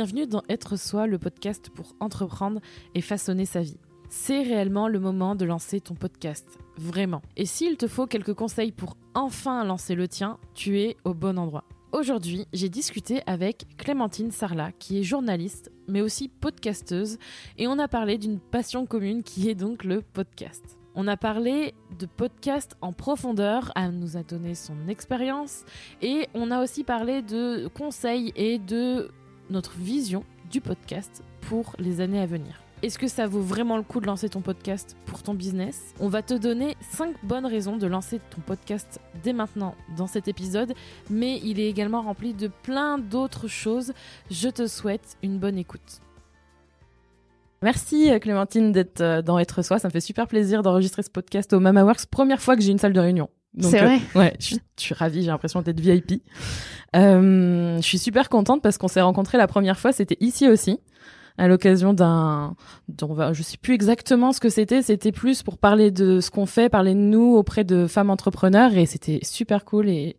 Bienvenue dans Être Soi, le podcast pour entreprendre et façonner sa vie. C'est réellement le moment de lancer ton podcast, vraiment. Et s'il te faut quelques conseils pour enfin lancer le tien, tu es au bon endroit. Aujourd'hui, j'ai discuté avec Clémentine Sarla, qui est journaliste, mais aussi podcasteuse, et on a parlé d'une passion commune qui est donc le podcast. On a parlé de podcast en profondeur, elle nous a donné son expérience, et on a aussi parlé de conseils et de notre vision du podcast pour les années à venir. Est-ce que ça vaut vraiment le coup de lancer ton podcast pour ton business? On va te donner 5 bonnes raisons de lancer ton podcast dès maintenant dans cet épisode, mais il est également rempli de plein d'autres choses. Je te souhaite une bonne écoute. Merci Clémentine d'être euh, dans Être Soi, ça me fait super plaisir d'enregistrer ce podcast au Mama Works, première fois que j'ai une salle de réunion. C'est vrai. Euh, ouais, je, suis ravie, j'ai l'impression d'être VIP. Euh, je suis super contente parce qu'on s'est rencontrés la première fois, c'était ici aussi, à l'occasion d'un, je sais plus exactement ce que c'était, c'était plus pour parler de ce qu'on fait, parler de nous auprès de femmes entrepreneurs et c'était super cool et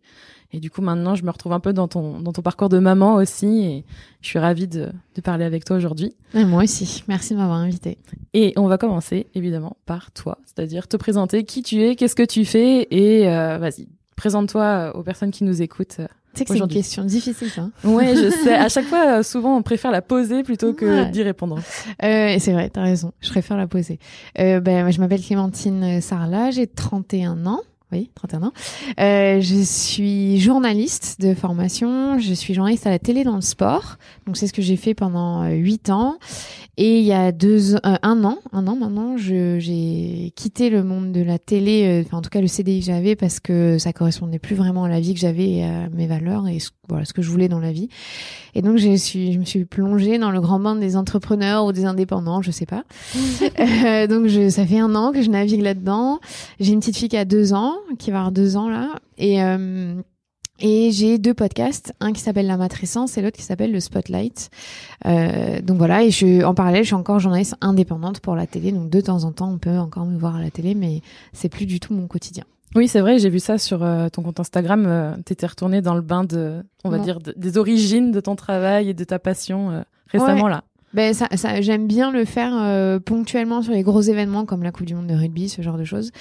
et du coup, maintenant, je me retrouve un peu dans ton, dans ton parcours de maman aussi. Et je suis ravie de, de parler avec toi aujourd'hui. moi aussi. Merci de m'avoir invité. Et on va commencer, évidemment, par toi. C'est-à-dire te présenter qui tu es, qu'est-ce que tu fais. Et euh, vas-y, présente-toi aux personnes qui nous écoutent. Tu sais que c'est une question difficile, ça. Hein. ouais, je sais. À chaque fois, euh, souvent, on préfère la poser plutôt que d'y répondre. Euh, c'est vrai, t'as raison. Je préfère la poser. Euh, ben, je m'appelle Clémentine Sarla, j'ai 31 ans oui, 31 ans. Euh, je suis journaliste de formation. Je suis journaliste à la télé dans le sport. Donc c'est ce que j'ai fait pendant euh, huit ans. Et il y a deux, euh, un an, un an maintenant, j'ai quitté le monde de la télé, euh, enfin en tout cas le CDI que j'avais parce que ça correspondait plus vraiment à la vie que j'avais et à mes valeurs et ce, voilà ce que je voulais dans la vie. Et donc je suis, je me suis plongée dans le grand bain des entrepreneurs ou des indépendants, je sais pas. euh, donc je, ça fait un an que je navigue là-dedans. J'ai une petite fille qui a deux ans, qui va avoir deux ans là, et euh, et j'ai deux podcasts, un qui s'appelle La Matrescence et l'autre qui s'appelle Le Spotlight. Euh, donc voilà, et je, en parallèle, je suis encore journaliste indépendante pour la télé. Donc de temps en temps, on peut encore me voir à la télé, mais c'est plus du tout mon quotidien. Oui, c'est vrai, j'ai vu ça sur euh, ton compte Instagram. Euh, T'étais retournée dans le bain de, on va dire, des origines de ton travail et de ta passion euh, récemment là. Ben ça, ça j'aime bien le faire euh, ponctuellement sur les gros événements comme la Coupe du Monde de rugby, ce genre de choses.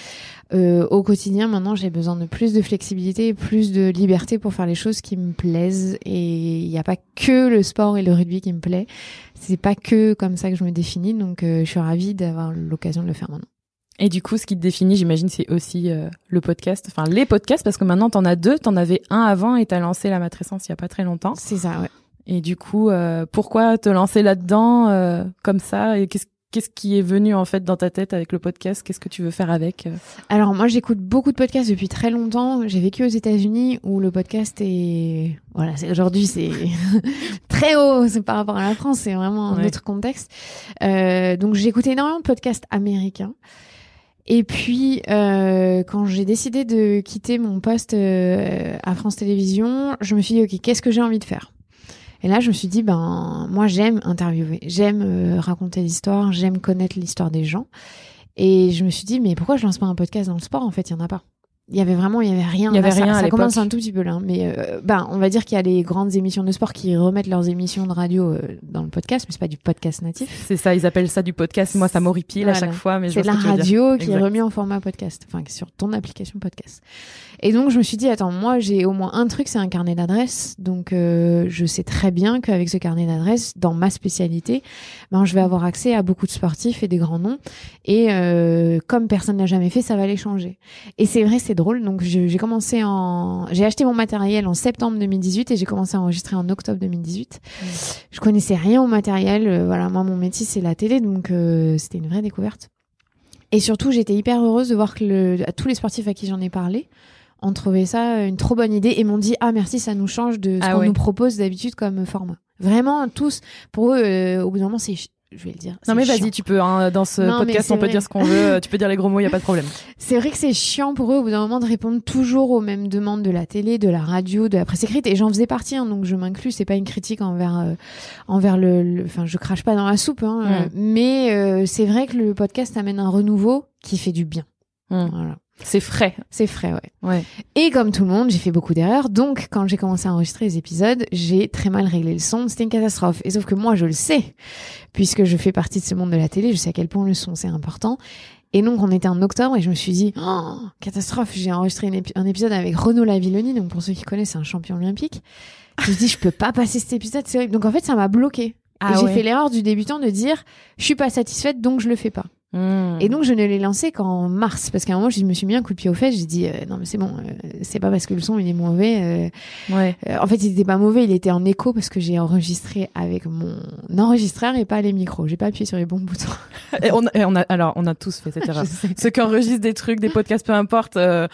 Euh, au quotidien, maintenant, j'ai besoin de plus de flexibilité, et plus de liberté pour faire les choses qui me plaisent. Et il n'y a pas que le sport et le rugby qui me plaît. C'est pas que comme ça que je me définis. Donc, euh, je suis ravie d'avoir l'occasion de le faire maintenant. Et du coup, ce qui te définit, j'imagine, c'est aussi euh, le podcast, enfin les podcasts, parce que maintenant, t'en as deux. T'en avais un avant et t'as lancé la matrescence il y a pas très longtemps. C'est ça, ouais. Et du coup, euh, pourquoi te lancer là-dedans euh, comme ça? Et qu'est-ce Qu'est-ce qui est venu en fait dans ta tête avec le podcast? Qu'est-ce que tu veux faire avec euh? Alors moi j'écoute beaucoup de podcasts depuis très longtemps. J'ai vécu aux États-Unis où le podcast est voilà, aujourd'hui c'est très haut, c'est par rapport à la France, c'est vraiment un autre contexte. Euh, donc j'écoute énormément de podcasts américains. Et puis, euh, quand j'ai décidé de quitter mon poste euh, à France Télévisions, je me suis dit, OK, qu'est-ce que j'ai envie de faire? Et là, je me suis dit, ben, moi, j'aime interviewer, j'aime euh, raconter l'histoire, j'aime connaître l'histoire des gens. Et je me suis dit, mais pourquoi je lance pas un podcast dans le sport En fait, il y en a pas il y avait vraiment il y avait rien. Il y avait rien ça, ça commence un tout petit peu là. Mais euh, ben on va dire qu'il y a les grandes émissions de sport qui remettent leurs émissions de radio euh, dans le podcast mais c'est pas du podcast natif. C'est ça ils appellent ça du podcast. Moi ça m'horripile à chaque fois mais c'est la radio qui est remis en format podcast enfin sur ton application podcast. Et donc je me suis dit attends moi j'ai au moins un truc c'est un carnet d'adresses. Donc euh, je sais très bien qu'avec ce carnet d'adresses dans ma spécialité ben je vais avoir accès à beaucoup de sportifs et des grands noms. Et euh, comme personne n'a jamais fait ça va les changer. Et c'est vrai c'est drôle. Donc j'ai commencé en, j'ai acheté mon matériel en septembre 2018 et j'ai commencé à enregistrer en octobre 2018. Je connaissais rien au matériel. Euh, voilà, moi mon métier c'est la télé, donc euh, c'était une vraie découverte. Et surtout, j'étais hyper heureuse de voir que le, tous les sportifs à qui j'en ai parlé ont trouvé ça une trop bonne idée et m'ont dit ah merci, ça nous change de ce ah qu'on nous propose d'habitude comme format. Vraiment tous, pour eux, euh, au bout d'un moment c'est je vais le dire. Non mais vas-y, tu peux. Hein, dans ce podcast, on peut dire ce qu'on veut. Tu peux dire les gros mots, il y a pas de problème. C'est vrai que c'est chiant pour eux au bout d'un moment de répondre toujours aux mêmes demandes de la télé, de la radio, de la presse écrite. Et j'en faisais partie, hein, donc je m'inclus. C'est pas une critique envers euh, envers le. Enfin, je crache pas dans la soupe, hein, euh, mais euh, c'est vrai que le podcast amène un renouveau qui fait du bien. Hmm. Voilà. C'est frais. C'est frais, ouais. Ouais. Et comme tout le monde, j'ai fait beaucoup d'erreurs. Donc, quand j'ai commencé à enregistrer les épisodes, j'ai très mal réglé le son. C'était une catastrophe. Et sauf que moi, je le sais, puisque je fais partie de ce monde de la télé, je sais à quel point le son, c'est important. Et donc, on était en octobre et je me suis dit, oh, catastrophe, j'ai enregistré épi- un épisode avec Renaud Lavilloni. Donc, pour ceux qui connaissent, c'est un champion olympique. Je me suis dit, je peux pas passer cet épisode, c'est horrible. Donc, en fait, ça m'a bloqué. Ah et j'ai ouais. fait l'erreur du débutant de dire, je suis pas satisfaite, donc je le fais pas. Et donc, je ne l'ai lancé qu'en mars. Parce qu'à un moment, je me suis mis un coup de pied aux fesses. J'ai dit, euh, non, mais c'est bon, euh, c'est pas parce que le son, il est mauvais. euh, ouais. euh, en fait, il était pas mauvais, il était en écho parce que j'ai enregistré avec mon enregistreur et pas les micros. J'ai pas appuyé sur les bons boutons. Et on, a, et on a, alors, on a tous fait cette erreur. Ceux qui enregistrent des trucs, des podcasts, peu importe, euh,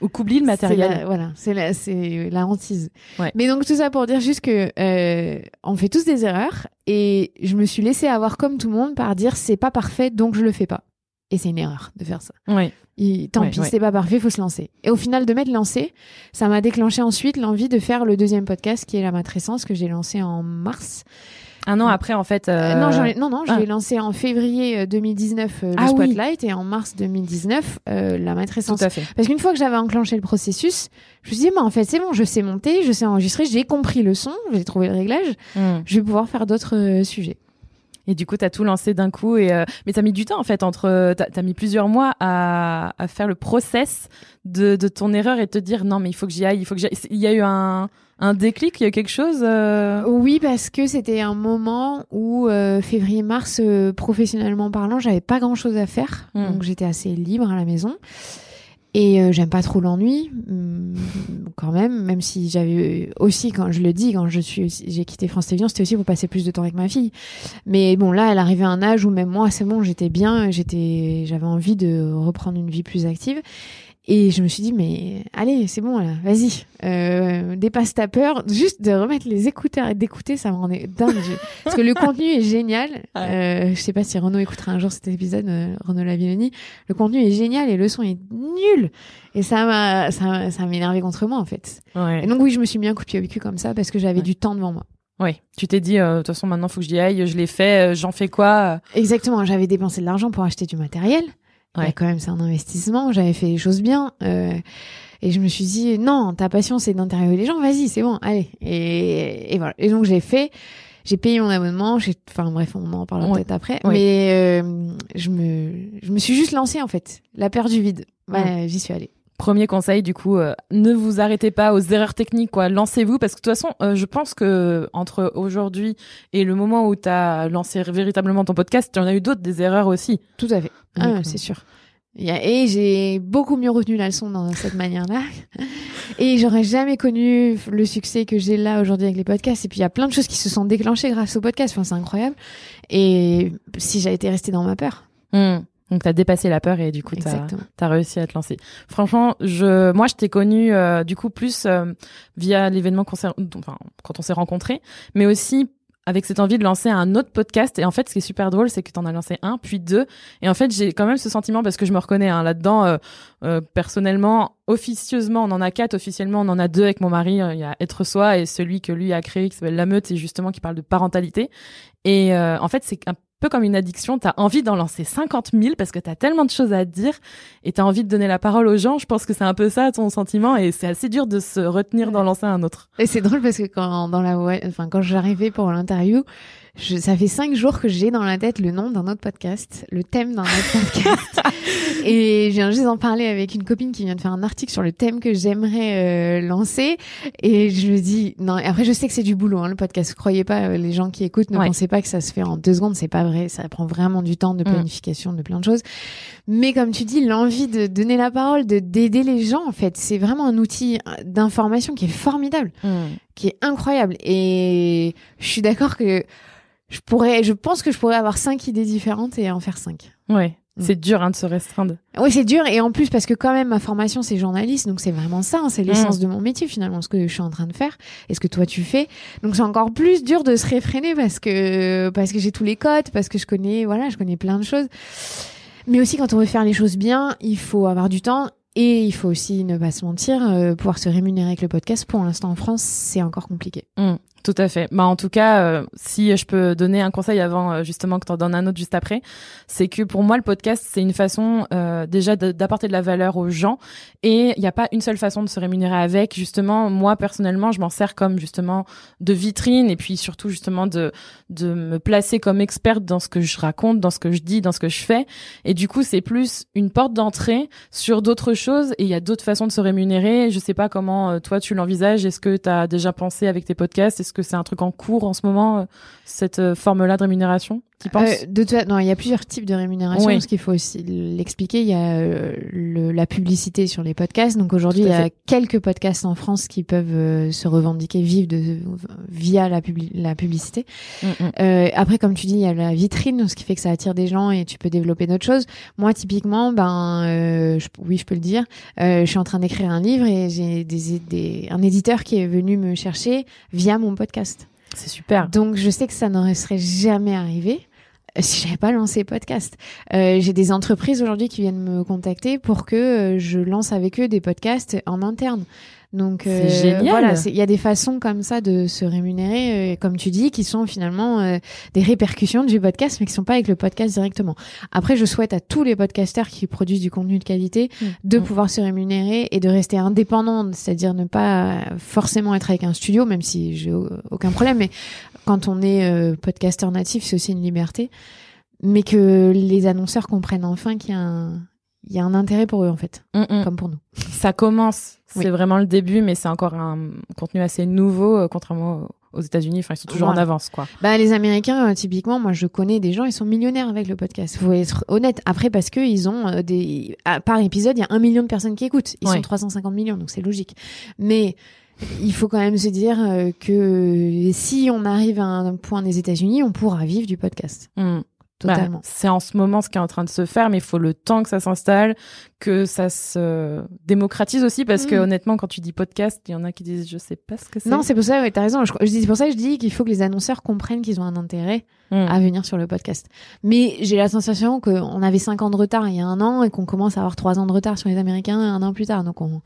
ou qu'oublient le matériel. C'est la- voilà, c'est la, c'est la hantise. Ouais. Mais donc tout ça pour dire juste que euh, on fait tous des erreurs et je me suis laissée avoir comme tout le monde par dire c'est pas parfait donc je le fais pas. Et c'est une erreur de faire ça. Ouais. Tant Ouais, pis, c'est pas parfait, faut se lancer. Et au final, de m'être lancé, ça m'a déclenché ensuite l'envie de faire le deuxième podcast qui est la matrescence que j'ai lancé en mars. Un an après, en fait. Euh, euh, non, ai- non, non, je ah. l'ai lancé en février euh, 2019 euh, le Ah oui. Spotlight et en mars 2019 euh, la Tout matrescence. à fait. Parce qu'une fois que j'avais enclenché le processus, je me suis dit, mais en fait, c'est bon, je sais monter, je sais enregistrer, j'ai compris le son, j'ai trouvé le réglage, Hmm. je vais pouvoir faire d'autres euh, sujets. Et du coup, t'as tout lancé d'un coup. Et euh, mais t'as mis du temps en fait entre. T'as as mis plusieurs mois à, à faire le process de, de ton erreur et te dire non mais il faut que j'y aille. Il faut que j'y aille. Il y a eu un un déclic. Il y a eu quelque chose. euh, Oui, parce que c'était un moment où euh, février-mars, euh, professionnellement parlant, j'avais pas grand-chose à faire, Hmm. donc j'étais assez libre à la maison. Et euh, j'aime pas trop l'ennui, hum, quand même, même si j'avais aussi, quand je le dis, quand je suis, j'ai quitté France Télévisions, c'était aussi pour passer plus de temps avec ma fille. Mais bon, là, elle arrivait à un âge où même moi, c'est bon, j'étais bien, j'étais, j'avais envie de reprendre une vie plus active. Et je me suis dit, mais allez, c'est bon, là, vas-y, euh, dépasse ta peur. Juste de remettre les écouteurs et d'écouter, ça me rendait dingue. Parce que le contenu est génial. Euh, je sais pas si Renaud écoutera un jour cet épisode, euh, Renaud Lavilloni. Le contenu est génial et le son est nul. Et ça m'a, ça, m'a- ça énervé contre moi, en fait. Ouais. Et donc, oui, je me suis mis un coup de pied au cul comme ça parce que j'avais Ouais. du temps devant moi. Ouais. Tu t'es dit euh, de toute façon maintenant faut que j'y aille. Je l'ai fait. euh, J'en fais quoi Exactement. J'avais dépensé de l'argent pour acheter du matériel. Ouais. quand même, c'est un investissement. J'avais fait les choses bien. euh, et je me suis dit, non, ta passion, c'est d'interviewer les gens. Vas-y, c'est bon, allez. Et, et voilà. Et donc, j'ai fait, j'ai payé mon abonnement. J'ai, enfin, bref, on en parlera Ouais. peut-être après. Ouais. Mais euh, je me, je me suis juste lancée, en fait. La peur du vide. Voilà, j'y suis allée. Premier conseil, du coup, euh, ne vous arrêtez pas aux erreurs techniques, quoi. Lancez-vous, parce que de toute façon, euh, je pense que entre aujourd'hui et le moment où tu as lancé véritablement ton podcast, tu en as eu d'autres des erreurs aussi. Tout à fait. Ah, euh, c'est sûr. Et j'ai beaucoup mieux retenu la leçon dans cette manière-là. Et j'aurais jamais connu le succès que j'ai là aujourd'hui avec les podcasts. Et puis il y a plein de choses qui se sont déclenchées grâce aux podcasts. Enfin, c'est incroyable. Et si j'avais été restée dans ma peur. Hmm. Donc tu as dépassé la peur et du coup tu Exactement. as réussi à te lancer. Franchement, je moi je t'ai connu euh, du coup plus euh, via l'événement qu'on enfin quand on s'est rencontrés, mais aussi avec cette envie de lancer un autre podcast. Et en fait ce qui est super drôle c'est que tu en as lancé un puis deux. Et en fait j'ai quand même ce sentiment parce que je me reconnais hein, là-dedans euh, euh, personnellement officieusement on en a quatre. Officiellement on en a deux avec mon mari. Euh, il y a être soi et celui que lui a créé qui s'appelle la meute et justement qui parle de parentalité. Et euh, en fait c'est un peu comme une addiction, tu as envie d'en lancer 50 000 parce que tu as tellement de choses à dire et tu as envie de donner la parole aux gens. Je pense que c'est un peu ça ton sentiment et c'est assez dur de se retenir d'en lancer un autre. Et c'est drôle parce que quand, dans la, enfin, quand j'arrivais pour l'interview, je, ça fait cinq jours que j'ai dans la tête le nom d'un autre podcast, le thème d'un autre podcast. et je viens juste d'en parler avec une copine qui vient de faire un article sur le thème que j'aimerais euh, lancer. Et je me dis, non, après je sais que c'est du boulot, hein, le podcast. Croyez pas, euh, les gens qui écoutent, ne Ouais. pensez pas que ça se fait en deux secondes, c'est pas vrai. Ça prend vraiment du temps de Mm. planification, de plein de choses. Mais comme tu dis, l'envie de donner la parole, de d'aider les gens, en fait, c'est vraiment un outil euh, d'information qui est formidable qui est incroyable. Et je suis d'accord que je pourrais, je pense que je pourrais avoir cinq idées différentes et en faire cinq. Ouais, Mm. c'est dur hein, de se restreindre. Oui, c'est dur. Et en plus, parce que quand même, ma formation, c'est journaliste. Donc, c'est vraiment ça. hein, c'est l'essence Mm. de mon métier, finalement, ce que je suis en train de faire et ce que toi, tu fais. Donc, c'est encore plus dur de se réfréner parce que, parce que j'ai tous les codes, parce que je connais, voilà, je connais plein de choses. Mais aussi, quand on veut faire les choses bien, il faut avoir du temps. Et il faut aussi ne pas se mentir, euh, pouvoir se rémunérer avec le podcast. Pour l'instant, en France, c'est encore compliqué. Tout à fait. Bah en tout cas, euh, si je peux donner un conseil avant euh, justement que tu en donnes un autre juste après, c'est que pour moi le podcast c'est une façon euh, déjà d'apporter de la valeur aux gens et il n'y a pas une seule façon de se rémunérer avec. Justement, moi personnellement, je m'en sers comme justement de vitrine et puis surtout justement de de me placer comme experte dans ce que je raconte, dans ce que je dis, dans ce que je fais. Et du coup, c'est plus une porte d'entrée sur d'autres choses et il y a d'autres façons de se rémunérer. Je sais pas comment toi tu l'envisages. Est-ce que tu as déjà pensé avec tes podcasts? Que c'est un truc en cours en ce moment, euh, cette euh, forme-là de rémunération? Euh, de non, il y a plusieurs types de rémunération. Parce qu'il faut aussi l'expliquer. Il y a le, la publicité sur les podcasts. Donc aujourd'hui, il y a quelques podcasts en France qui peuvent se revendiquer vivre de via la, la publicité. Mm, mm. Euh, après, comme tu dis, il y a la vitrine, ce qui fait que ça attire des gens et tu peux développer d'autres choses. Moi, typiquement, ben, oui, je peux le dire. je suis en train d'écrire un livre et j'ai des, des, un éditeur qui est venu me chercher via mon podcast. C'est super. Donc je sais que ça n'aurait serait jamais arrivé euh, si j'avais pas lancé podcast. Euh, j'ai des entreprises aujourd'hui qui viennent me contacter pour que euh, je lance avec eux des podcasts en interne. Donc euh, voilà, il y a des façons comme ça de se rémunérer, euh, comme tu dis, qui sont finalement euh, des répercussions du podcast, mais qui sont pas avec le podcast directement. Après, je souhaite à tous les podcasteurs qui produisent du contenu de qualité mmh. de mmh. pouvoir se rémunérer et de rester indépendants, c'est-à-dire ne pas forcément être avec un studio, même si j'ai aucun problème. Mais quand on est podcasteur natif, c'est aussi une liberté. Mais que les annonceurs comprennent enfin qu'il y a un il y a un intérêt pour eux en fait, mmh, comme pour nous. Ça commence c'est vraiment le début, mais c'est encore un contenu assez nouveau, euh, contrairement aux États-Unis. Enfin, ils sont toujours en avance, quoi. Bah, les Américains, euh, typiquement, moi, je connais des gens, ils sont millionnaires avec le podcast. Faut être honnête. Après, parce que ils ont euh, des, par épisode, il y a un million de personnes qui écoutent. Ils sont 350 millions, donc c'est logique. Mais il faut quand même se dire que si on arrive à un point des États-Unis, on pourra vivre du podcast. Mmh. Bah, c'est en ce moment ce qui est en train de se faire, mais il faut le temps que ça s'installe, que ça se démocratise aussi, parce que mm. honnêtement, quand tu dis podcast, il y en a qui disent je sais pas ce que c'est. Non, c'est pour ça, ouais, t'as raison. Je, je dis, c'est pour ça que je dis qu'il faut que les annonceurs comprennent qu'ils ont un intérêt mm. à venir sur le podcast. Mais j'ai la sensation qu'on avait 5 ans de retard il y a un an et qu'on commence à avoir 3 ans de retard sur les Américains un an plus tard. Donc on,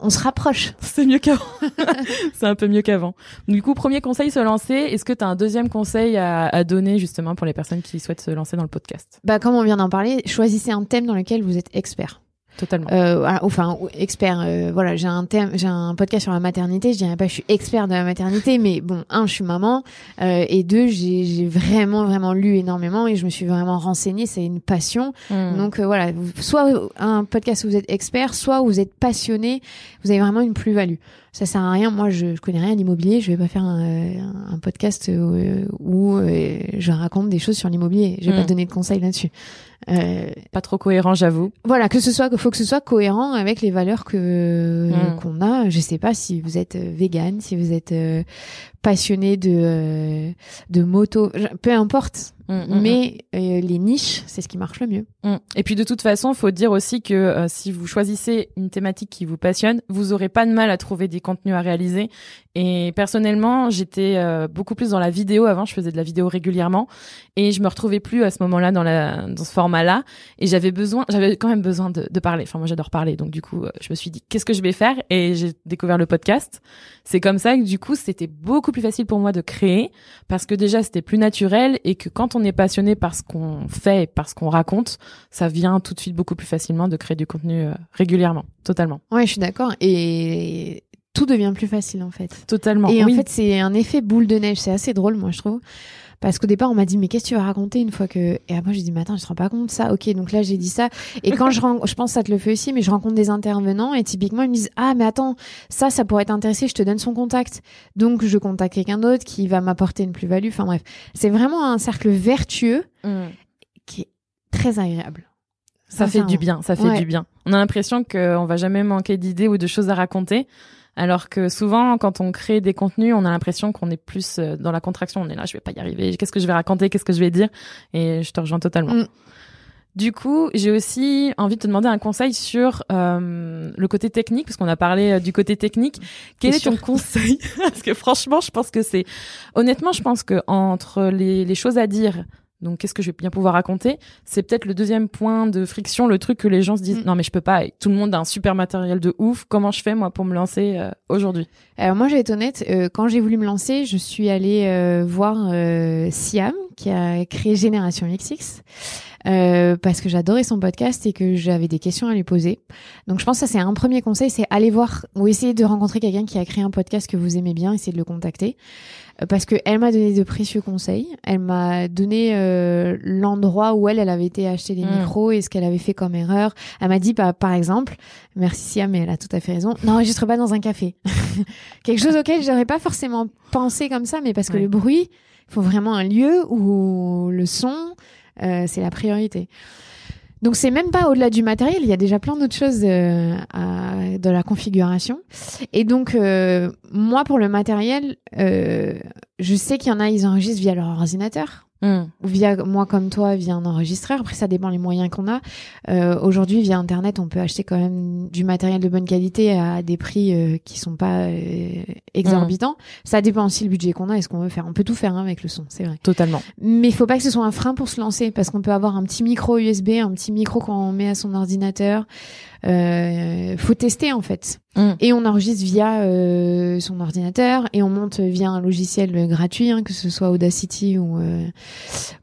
on se rapproche. C'est mieux qu'avant. c'est un peu mieux qu'avant. Du coup, premier conseil, se lancer. Est-ce que tu as un deuxième conseil à, à, donner justement pour les personnes qui souhaitent se lancer dans le podcast? Bah, comme on vient d'en parler, choisissez un thème dans lequel vous êtes expert. Totalement. Euh, enfin, expert. Euh, voilà, j'ai un thème, j'ai un podcast sur la maternité. Je dirais pas, je suis expert de la maternité, mais bon, un, je suis maman, euh, et deux, j'ai vraiment vraiment lu énormément et je me suis vraiment renseignée. C'est une passion. Hmm. Donc euh, voilà, soit un podcast où vous êtes expert, soit où vous êtes passionné. Vous avez vraiment une plus-value ça sert à rien. Moi, je, je connais rien à l'immobilier. Je vais pas faire un, un podcast euh, où, euh, je raconte des choses sur l'immobilier. Je vais pas hmm. donner de conseils là-dessus. Euh, pas trop cohérent, j'avoue. Voilà, que ce soit, faut que ce soit cohérent avec les valeurs que hmm. qu'on a. Je sais pas si vous êtes vegan, si vous êtes passionné de de moto, peu importe. Mm, mm, mm. mais euh, les niches, c'est ce qui marche le mieux. Et puis de toute façon, faut dire aussi que euh, si vous choisissez une thématique qui vous passionne, vous aurez pas de mal à trouver des contenus à réaliser. Et personnellement, j'étais euh, beaucoup plus dans la vidéo avant. Je faisais de la vidéo régulièrement et je me retrouvais plus à ce moment-là dans la dans ce format-là. Et j'avais besoin, j'avais quand même besoin de, de parler. Enfin, moi, j'adore parler, donc du coup, je me suis dit qu'est-ce que je vais faire? Et j'ai découvert le podcast. C'est comme ça que du coup, c'était beaucoup plus facile pour moi de créer parce que déjà c'était plus naturel et que quand on est passionné par ce qu'on fait et par ce qu'on raconte, ça vient tout de suite beaucoup plus facilement de créer du contenu euh, régulièrement, totalement. Ouais, je suis d'accord. Et tout devient plus facile en fait. Totalement. Et en fait, c'est un effet boule de neige. C'est assez drôle, moi, je trouve. Parce qu'au départ, on m'a dit, mais qu'est-ce que tu vas raconter une fois que. Et après, j'ai dit, mais attends, je te rends pas compte? Ça. Ok, donc là, j'ai dit ça. Et quand je rencontre, je pense que ça te le fait aussi, mais je rencontre des intervenants et typiquement, ils me disent, ah, mais attends, ça, ça pourrait t'intéresser, je te donne son contact. Donc, je contacte quelqu'un d'autre qui va m'apporter une plus-value. Enfin, bref. C'est vraiment un cercle vertueux mm. qui est très agréable. Ça fait du bien, ça fait du bien. On a l'impression qu'on va jamais manquer d'idées ou de choses à raconter. Alors que souvent, quand on crée des contenus, on a l'impression qu'on est plus euh, dans la contraction. On est là, je vais pas y arriver. Qu'est-ce que je vais raconter? Qu'est-ce que je vais dire? Et je te rejoins totalement. Mm. Du coup, j'ai aussi envie de te demander un conseil sur euh, le côté technique, parce qu'on a parlé euh, du côté technique. Quel est ton conseil? Parce que franchement, je pense que c'est, honnêtement, je pense que entre les, les choses à dire Donc, qu'est-ce que je vais bien pouvoir raconter? C'est peut-être le deuxième point de friction, le truc que les gens se disent Mm. non mais je peux pas. Tout le monde a un super matériel de ouf. Comment je fais moi pour me lancer euh, aujourd'hui? Alors moi, je vais être honnête, euh, quand j'ai voulu me lancer, je suis allée euh, voir euh, Siam, qui a créé Génération XX, euh, parce que j'adorais son podcast et que j'avais des questions à lui poser. Donc je pense que ça, c'est un premier conseil, c'est aller voir ou essayer de rencontrer quelqu'un qui a créé un podcast que vous aimez bien, essayer de le contacter. Euh, Parce que elle m'a donné de précieux conseils. Elle m'a donné euh, l'endroit où elle, elle avait été acheter des Mm. micros et ce qu'elle avait fait comme erreur. Elle m'a dit, par, par exemple, merci Siam, mais elle a tout à fait raison, n'enregistre pas dans un café. Quelque chose auquel j'aurais pas forcément pensé comme ça, mais parce que Ouais. le bruit, il faut vraiment un lieu où le son, euh, c'est la priorité. Donc c'est même pas au-delà du matériel, il y a déjà plein d'autres choses euh, à- de la configuration. Et donc euh, moi pour le matériel, euh, je sais qu'il y en a, ils enregistrent via leur ordinateur Hmm. via moi comme toi via un enregistreur. Après ça dépend les moyens qu'on a. Euh, Aujourd'hui via internet, on peut acheter quand même du matériel de bonne qualité à des prix euh, qui sont pas euh, exorbitants. Ça dépend aussi le budget qu'on a et ce qu'on veut faire. On peut tout faire hein, avec le son, c'est vrai. Totalement. Mais il faut pas que ce soit un frein pour se lancer parce qu'on peut avoir un petit micro USB, un petit micro qu'on met à son ordinateur. Euh, faut tester en fait. Mm. Et on enregistre via euh, son ordinateur et on monte via un logiciel gratuit, hein, que ce soit Audacity ou euh,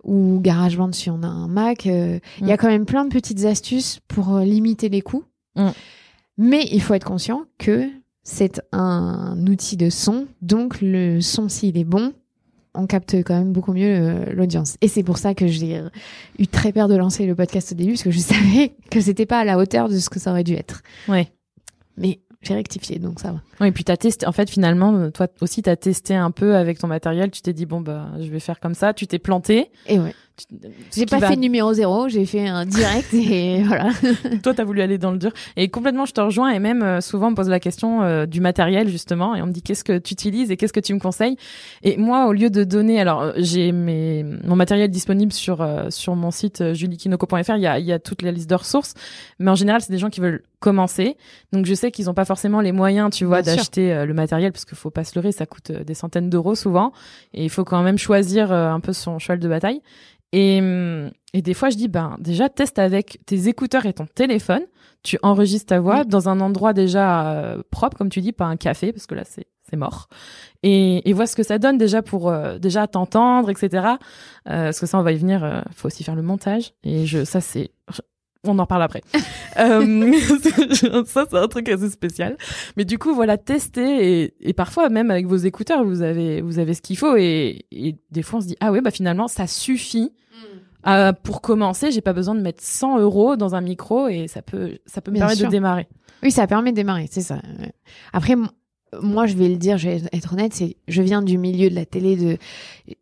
ou GarageBand si on a un Mac. Euh, Il y a Mm. quand même plein de petites astuces pour euh, limiter les coûts. Mm. Mais il faut être conscient que c'est un outil de son, donc le son s'il est bon, on capte quand même beaucoup mieux euh, l'audience. Et c'est pour ça que j'ai eu très peur de lancer le podcast au début, parce que je savais que c'était pas à la hauteur de ce que ça aurait dû être. Ouais. Mais j'ai rectifié, donc ça va. Oui, et puis t'as testé. En fait, finalement, euh, toi aussi, t'as testé un peu avec ton matériel. Tu t'es dit bon bah, je vais faire comme ça. Tu t'es planté. Et ouais. J'ai pas va- fait numéro zéro, j'ai fait un direct et voilà. Toi, t'as voulu aller dans le dur. Et complètement, je te rejoins. Et même euh, souvent, on me pose la question euh, du matériel justement, et on me dit qu'est-ce que tu utilises et qu'est-ce que tu me conseilles? Et moi, au lieu de donner, alors euh, j'ai mes mon matériel disponible sur euh, sur mon site euh, juliekinoko.fr. Il y a il y a toute la liste de ressources, mais en général, c'est des gens qui veulent commencer. Donc, je sais qu'ils ont pas forcément les moyens, tu vois, d'acheter euh, le matériel parce qu'il faut pas se leurrer, ça coûte des centaines d'euros souvent, et il faut quand même choisir un peu son cheval de bataille. Et, et des fois, je dis, ben, déjà, teste avec tes écouteurs et ton téléphone. Tu enregistres ta voix Oui. dans un endroit déjà euh, propre, comme tu dis, pas un café, parce que là, c'est c'est mort. Et, et vois ce que ça donne déjà pour euh, déjà t'entendre, etc. Euh, parce que ça, on va y venir. euh, faut aussi faire le montage. Et je, ça, c'est, on en parle après. euh, ça, c'est un truc assez spécial. Mais du coup, voilà, tester et, et parfois même avec vos écouteurs, vous avez, vous avez ce qu'il faut et, et des fois, on se dit ah ouais, bah finalement, ça suffit. Euh, pour commencer, j'ai pas besoin de mettre 100 euros dans un micro et ça peut, ça peut me permettre de démarrer. Oui, ça permet de démarrer, c'est ça. Après, moi, je vais le dire, je vais être honnête, c'est, je viens du milieu de la télé. De,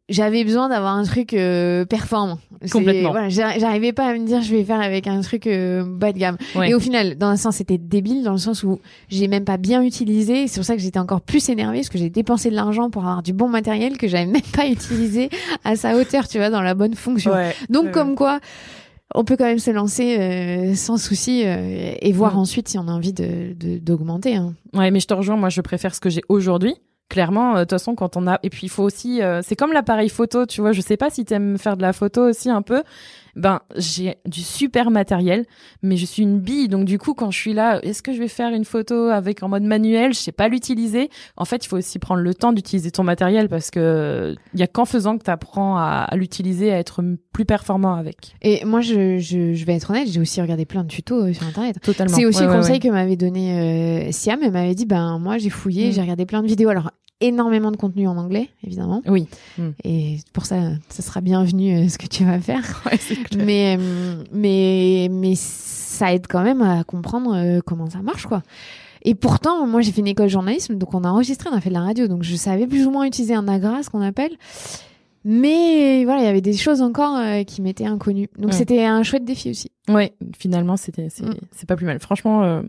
j'avais besoin d'avoir un truc euh, performant. Complètement. Voilà, j'a- j'arrivais pas à me dire, je vais faire avec un truc euh, bas de gamme. Ouais. Et au final, dans un sens, c'était débile, dans le sens où j'ai même pas bien utilisé. C'est pour ça que j'étais encore plus énervée, parce que j'ai dépensé de l'argent pour avoir du bon matériel que j'avais même pas utilisé à sa hauteur, tu vois, dans la bonne fonction. Ouais. Donc, Ouais, comme quoi, on peut quand même se lancer euh, sans souci euh, et voir ensuite si on a envie de de- d'augmenter. hein. Ouais, mais je te rejoins. Moi, je préfère ce que j'ai aujourd'hui. Clairement, euh, de toute façon, quand on a et puis il faut aussi, c'est comme l'appareil photo, tu vois. Je sais pas si t'aimes faire de la photo aussi un peu. Ben, j'ai du super matériel, mais je suis une bille, donc du coup, quand je suis là, est-ce que je vais faire une photo avec en mode manuel? Je sais pas l'utiliser. En fait, il faut aussi prendre le temps d'utiliser ton matériel parce que il y a qu'en faisant que t'apprends à, à l'utiliser, à être plus performant avec. Et moi, je, je, je vais être honnête, j'ai aussi regardé plein de tutos euh, sur Internet. Totalement. C'est aussi Ouais, le ouais, conseil ouais. que m'avait donné euh, Siam. Elle m'avait dit, ben moi, j'ai fouillé, Mm. j'ai regardé plein de vidéos. Alors, énormément de contenu en anglais, évidemment. Oui. Et pour ça, ça sera bienvenu euh, ce que tu vas faire. Ouais, c'est clair. mais, euh, mais, mais ça aide quand même à comprendre euh, comment ça marche, quoi. Et pourtant, moi, j'ai fait une école de journalisme, donc on a enregistré, on a fait de la radio, donc je savais plus ou moins utiliser un agra, ce qu'on appelle. Mais voilà, il y avait des choses encore euh, qui m'étaient inconnues. Donc c'était un chouette défi aussi. Ouais, finalement, c'était c'est Mm. c'est pas plus mal. Franchement, euh,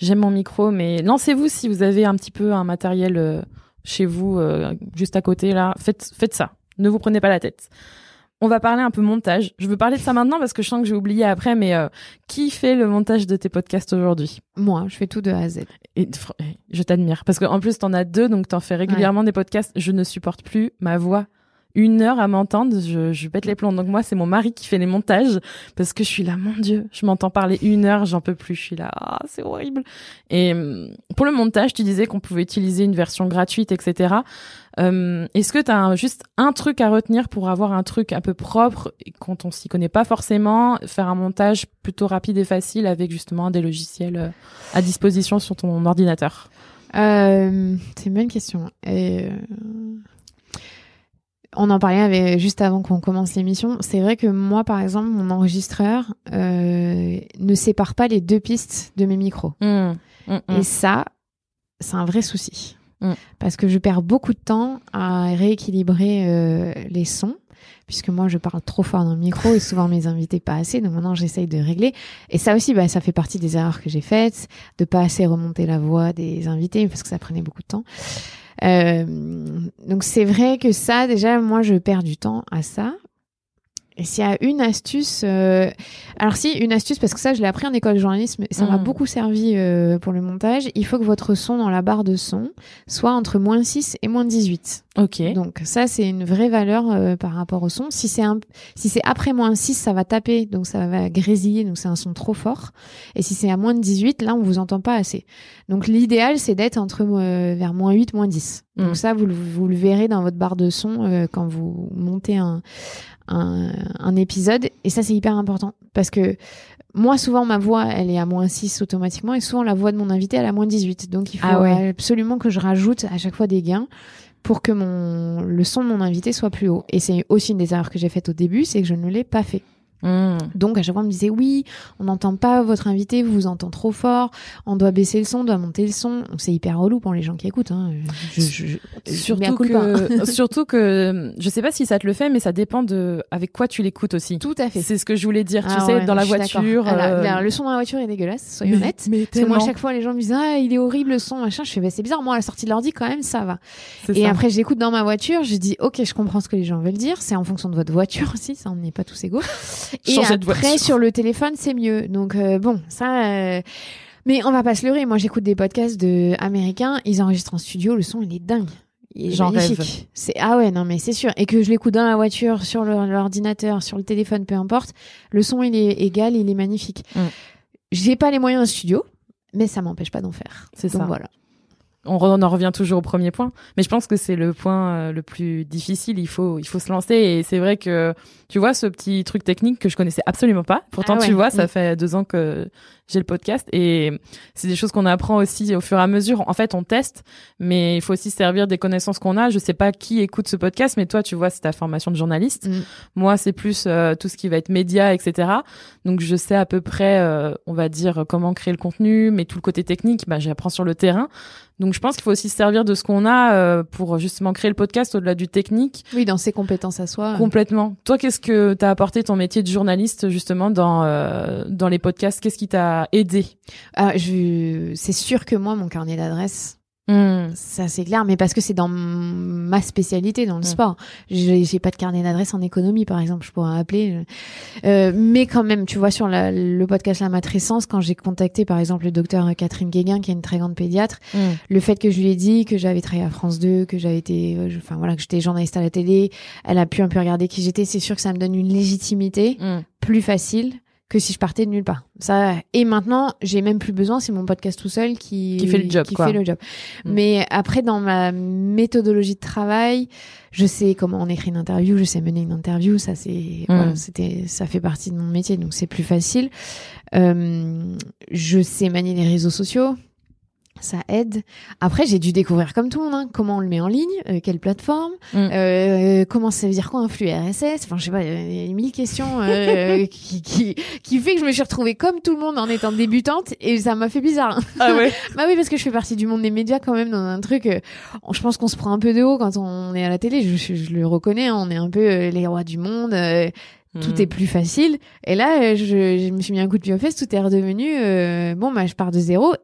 j'aime mon micro, mais lancez-vous si vous avez un petit peu un matériel euh, chez vous, euh, juste à côté là. Faites faites ça. Ne vous prenez pas la tête. On va parler un peu montage. Je veux parler de ça maintenant parce que je sens que j'ai oublié après, mais euh, qui fait le montage de tes podcasts aujourd'hui? Moi, je fais tout de A à Z. Et fr- je t'admire parce qu'en plus t'en as deux, donc t'en fais régulièrement des podcasts. Je ne supporte plus ma voix une heure à m'entendre, je, je pète les plombs. Donc moi, c'est mon mari qui fait les montages parce que je suis là, mon Dieu, je m'entends parler une heure, j'en peux plus. Je suis là, ah, c'est horrible. Et hum, pour le montage, tu disais qu'on pouvait utiliser une version gratuite, etc. Euh, Est-ce que tu as juste un truc à retenir pour avoir un truc un peu propre quand on s'y connaît pas forcément, faire un montage plutôt rapide et facile avec justement des logiciels euh, à disposition sur ton ordinateur? Euh, C'est une bonne question. Euh, on en parlait avec, juste avant qu'on commence l'émission. C'est vrai que moi, par exemple, mon enregistreur euh, ne sépare pas les deux pistes de mes micros. Mmh, mmh, mmh. Et ça, c'est un vrai souci. Parce que je perds beaucoup de temps à rééquilibrer euh, les sons, puisque moi je parle trop fort dans le micro et souvent mes invités pas assez. Donc maintenant j'essaye de régler. Et ça aussi, bah, ça fait partie des erreurs que j'ai faites, de pas assez remonter la voix des invités, parce que ça prenait beaucoup de temps. Euh, donc c'est vrai que ça, déjà, moi je perds du temps à ça. Et s'il y a une astuce, euh... alors si une astuce parce que ça je l'ai appris en école de journalisme, et ça m'a Mm. beaucoup servi euh, pour le montage. Il faut que votre son dans la barre de son soit entre moins 6 et moins 18. Ok. Donc ça c'est une vraie valeur euh, par rapport au son. Si c'est un, si c'est après moins 6, ça va taper, donc ça va grésiller, donc c'est un son trop fort. Et si c'est à moins de 18, là on vous entend pas assez. Donc l'idéal c'est d'être entre euh, vers moins 8, moins 10. Mm. Donc ça vous, le- vous le verrez dans votre barre de son euh, quand vous montez un, un, un épisode. Et ça c'est hyper important parce que moi, souvent, ma voix, elle est à moins 6 automatiquement, et souvent, la voix de mon invité, elle est à moins 18. Donc, il faut Ah ouais. absolument que je rajoute à chaque fois des gains pour que mon, le son de mon invité soit plus haut. Et c'est aussi une des erreurs que j'ai faites au début, c'est que je ne l'ai pas fait. Mmh. Donc, à chaque fois, on me disait, oui, on n'entend pas votre invité, vous vous entend trop fort, on doit baisser le son, on doit monter le son. C'est hyper relou pour les gens qui écoutent, hein. Je, je, je- mea Surtout que, surtout que, je sais pas si ça te le fait, mais ça dépend de avec quoi tu l'écoutes aussi. Tout à fait. C'est ce que je voulais dire. tu Ah sais, ouais, dans la voiture. Ah euh, là, le son dans la voiture est dégueulasse, soyons honnêtes. Mais Parce que moi, à chaque fois, les gens me disent Ah, il est horrible le son, machin. Je fais bah, C'est bizarre, moi, à la sortie de l'ordi, quand même, ça va. Et ça. après, j'écoute dans ma voiture, je dis Ok, je comprends ce que les gens veulent dire. C'est en fonction de votre voiture aussi, ça, on n'est pas tous égaux. Et après, sur le téléphone, c'est mieux. Donc, euh, bon, ça. euh, Mais on va pas se leurrer. Moi, j'écoute des podcasts de américains, ils enregistrent en studio, le son, il est dingue. Il est J'en magnifique. rêve. C'est ah ouais non mais c'est sûr et que je l'écoute dans la voiture, sur l'ordinateur, sur le téléphone, peu importe, le son il est égal, il est magnifique. Mm. J'ai pas les moyens en studio, mais ça m'empêche pas d'en faire. C'est ça. voilà. On, re- on en revient toujours au premier point, mais je pense que c'est le point euh, le plus difficile. Il faut, il faut se lancer. Et c'est vrai que tu vois ce petit truc technique que je connaissais absolument pas. Pourtant, Ah ouais. tu vois, ça Mm. fait deux ans que j'ai le podcast et c'est des choses qu'on apprend aussi au fur et à mesure. En fait, on teste, mais il faut aussi se servir des connaissances qu'on a. Je sais pas qui écoute ce podcast, mais toi, tu vois, c'est ta formation de journaliste. Mm. Moi, c'est plus euh, tout ce qui va être média, etc. Donc, je sais à peu près, euh, on va dire, comment créer le contenu, mais tout le côté technique, bah, j'apprends sur le terrain. Donc, je pense qu'il faut aussi se servir de ce qu'on a euh, pour justement créer le podcast au-delà du technique Oui, dans ses compétences à soi. complètement. Toi, qu'est-ce que t'as apporté ton métier de journaliste justement dans dans les podcasts? Qu'est-ce qui t'a aidé ah, je... c'est sûr que moi mon carnet d'adresse, Hmm. ça c'est clair, mais parce que c'est dans ma spécialité dans le Mm. sport. J'ai pas de carnet d'adresse en économie par exemple, je pourrais appeler. Euh, mais quand même, tu vois sur la- le podcast La Matrescence, quand j'ai contacté par exemple le docteur Catherine Guéguin, qui est une très grande pédiatre. Hmm. le fait que je lui ai dit que j'avais travaillé à France 2, que j'avais été, euh, je- enfin voilà, que j'étais journaliste à la télé, elle a pu un peu regarder qui j'étais. C'est sûr que ça me donne une légitimité Hmm. plus facile que si je partais de nulle part. Ça et maintenant j'ai même plus besoin, c'est mon podcast tout seul qui Qui fait le job, qui quoi. fait le job. Mm. Mais après dans ma méthodologie de travail, je sais comment on écrit une interview, je sais mener une interview, ça c'est Mm. voilà, c'était ça fait partie de mon métier donc c'est plus facile. Euh, je sais manier les réseaux sociaux. Ça aide. Après, j'ai dû découvrir comme tout le monde hein, comment on le met en ligne, euh, quelle plateforme, Mm. euh, comment ça veut dire quoi un flux RSS. Enfin, je sais pas, il y a mille questions euh, qui, qui qui fait que je me suis retrouvée comme tout le monde en étant débutante et ça m'a fait bizarre. Ah ouais. bah oui, parce que je fais partie du monde des médias quand même dans un truc. euh, je pense qu'on se prend un peu de haut quand on est à la télé. Je, je- le reconnais, hein, on est un peu euh, les rois du monde. euh, tout Hmm. est plus facile. Et là, euh, je, je me suis mis un coup de pied aux fesses, tout est redevenu, euh, bon, bah, je pars de zéro.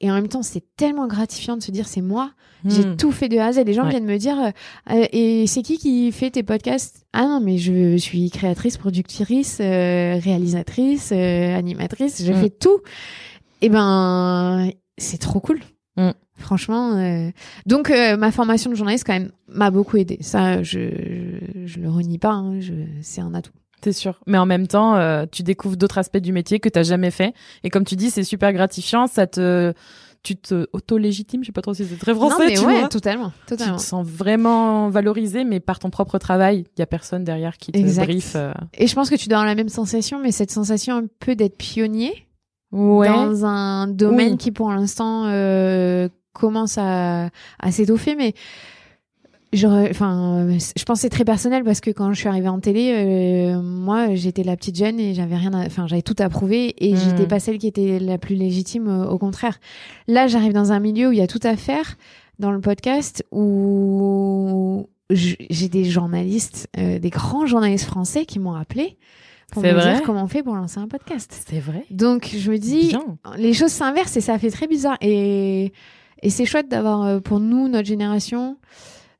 Et en même temps, c'est tellement gratifiant de se dire, c'est moi, j'ai Hmm. tout fait de A à Z. Les gens Ouais. viennent me dire, euh, euh, et c'est qui qui fait tes podcasts? Ah non, mais je suis créatrice, productrice, euh, réalisatrice, euh, animatrice, je Mm. fais tout. Et ben, c'est trop cool. Mm. Franchement, euh, donc euh, ma formation de journaliste quand même m'a beaucoup aidé. Ça, je, je, je le renie pas. Hein, je, c'est un atout. C'est sûr. Mais en même temps, euh, tu découvres d'autres aspects du métier que t'as jamais fait. Et comme tu dis, c'est super gratifiant. Ça te, tu te auto-légitimes. Je sais pas trop si c'est très français. non, mais tu ouais, vois. totalement, Tu te sens vraiment valorisé, mais par ton propre travail. Il y a personne derrière qui te Exact. briefe. euh. Et je pense que tu dois avoir la même sensation, mais cette sensation un peu d'être pionnier Ouais. dans un domaine Oui. qui pour l'instant euh, commence à, à s'étoffer, mais j'aurais- enfin, je pense c'est très personnel parce que quand je suis arrivée en télé, euh, moi j'étais la petite jeune et j'avais rien, à- enfin j'avais tout à prouver et Mm. j'étais pas celle qui était la plus légitime, euh, au contraire. Là, j'arrive dans un milieu où il y a tout à faire dans le podcast où j'ai des journalistes, euh, des grands journalistes français qui m'ont appelé pour me vrai dire comment on fait pour lancer un podcast. C'est vrai. Donc je me dis, Bien. les choses s'inversent et ça fait très bizarre. Et, et c'est chouette d'avoir euh, pour nous, notre génération,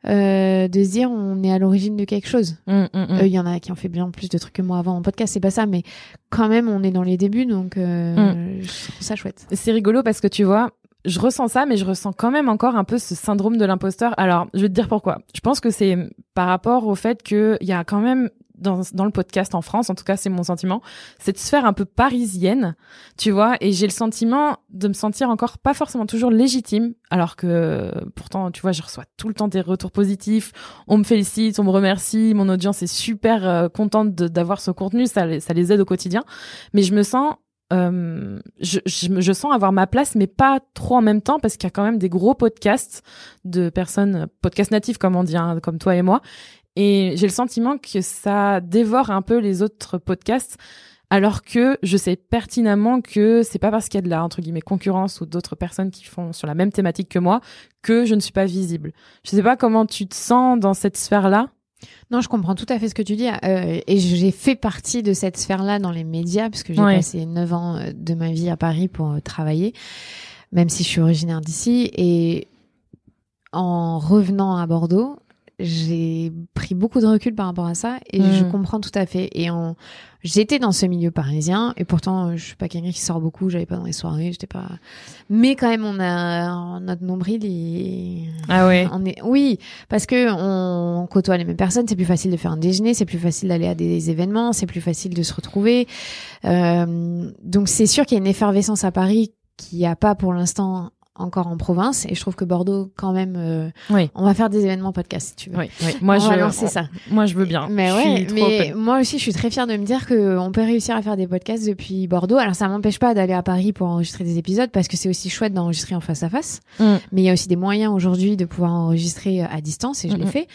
euh, de se dire on est à l'origine de quelque chose. Hum, hum, hum. Euh, Il y en a qui ont fait bien plus de trucs que moi avant en podcast, c'est pas ça, mais quand même on est dans les débuts, donc euh, je trouve ça chouette. C'est rigolo parce que tu vois, je ressens ça, mais je ressens quand même encore un peu ce syndrome de l'imposteur. Alors, je vais te dire pourquoi. Je pense que c'est par rapport au fait qu'il y a quand même dans, dans le podcast en France, en tout cas c'est mon sentiment, cette sphère un peu parisienne, tu vois, et j'ai le sentiment de me sentir encore pas forcément toujours légitime, alors que pourtant, tu vois, je reçois tout le temps des retours positifs, on me félicite, on me remercie, mon audience est super euh, contente d'avoir ce contenu, ça, les- aide au quotidien, mais je me sens euh, je, je, je sens avoir ma place, mais pas trop en même temps, parce qu'il y a quand même des gros podcasts de personnes, podcasts natifs, comme on dit, hein, comme toi et moi. Et j'ai le sentiment que ça dévore un peu les autres podcasts, alors que je sais pertinemment que c'est pas parce qu'il y a de la, entre guillemets, concurrence ou d'autres personnes qui font sur la même thématique que moi que je ne suis pas visible. Je sais pas comment tu te sens dans cette sphère-là. Non, je comprends tout à fait ce que tu dis. euh, et j'ai fait partie de cette sphère-là dans les médias, parce que j'ai Ouais. passé neuf ans euh, de ma vie à Paris pour euh, travailler, même si je suis originaire d'ici. Et en revenant à Bordeaux, j'ai pris beaucoup de recul par rapport à ça et je comprends tout à fait. Et en... j'étais dans ce milieu parisien et pourtant euh, je suis pas quelqu'un qui sort beaucoup. J'allais pas dans les soirées, j'étais pas. Mais quand même, on a notre nombril. Il... Ah ouais. On est... Oui, parce que on côtoie les mêmes personnes. C'est plus facile de faire un déjeuner, c'est plus facile d'aller à des événements, c'est plus facile de se retrouver. Euh, donc c'est sûr qu'il y a une effervescence à Paris qu'il n'y a pas pour l'instant encore en province. Et je trouve que Bordeaux, quand même, euh, Oui. on va faire des événements podcast si tu veux. Oui, oui. Moi, on je, va lancer ça. moi, je veux bien. Mais Je ouais, mais moi aussi, je suis très fière de me dire que on peut réussir à faire des podcasts depuis Bordeaux. Alors, ça m'empêche pas d'aller à Paris pour enregistrer des épisodes parce que c'est aussi chouette d'enregistrer en face à face. Mm. Mais il y a aussi des moyens aujourd'hui de pouvoir enregistrer à distance et je l'ai Mhm. fait.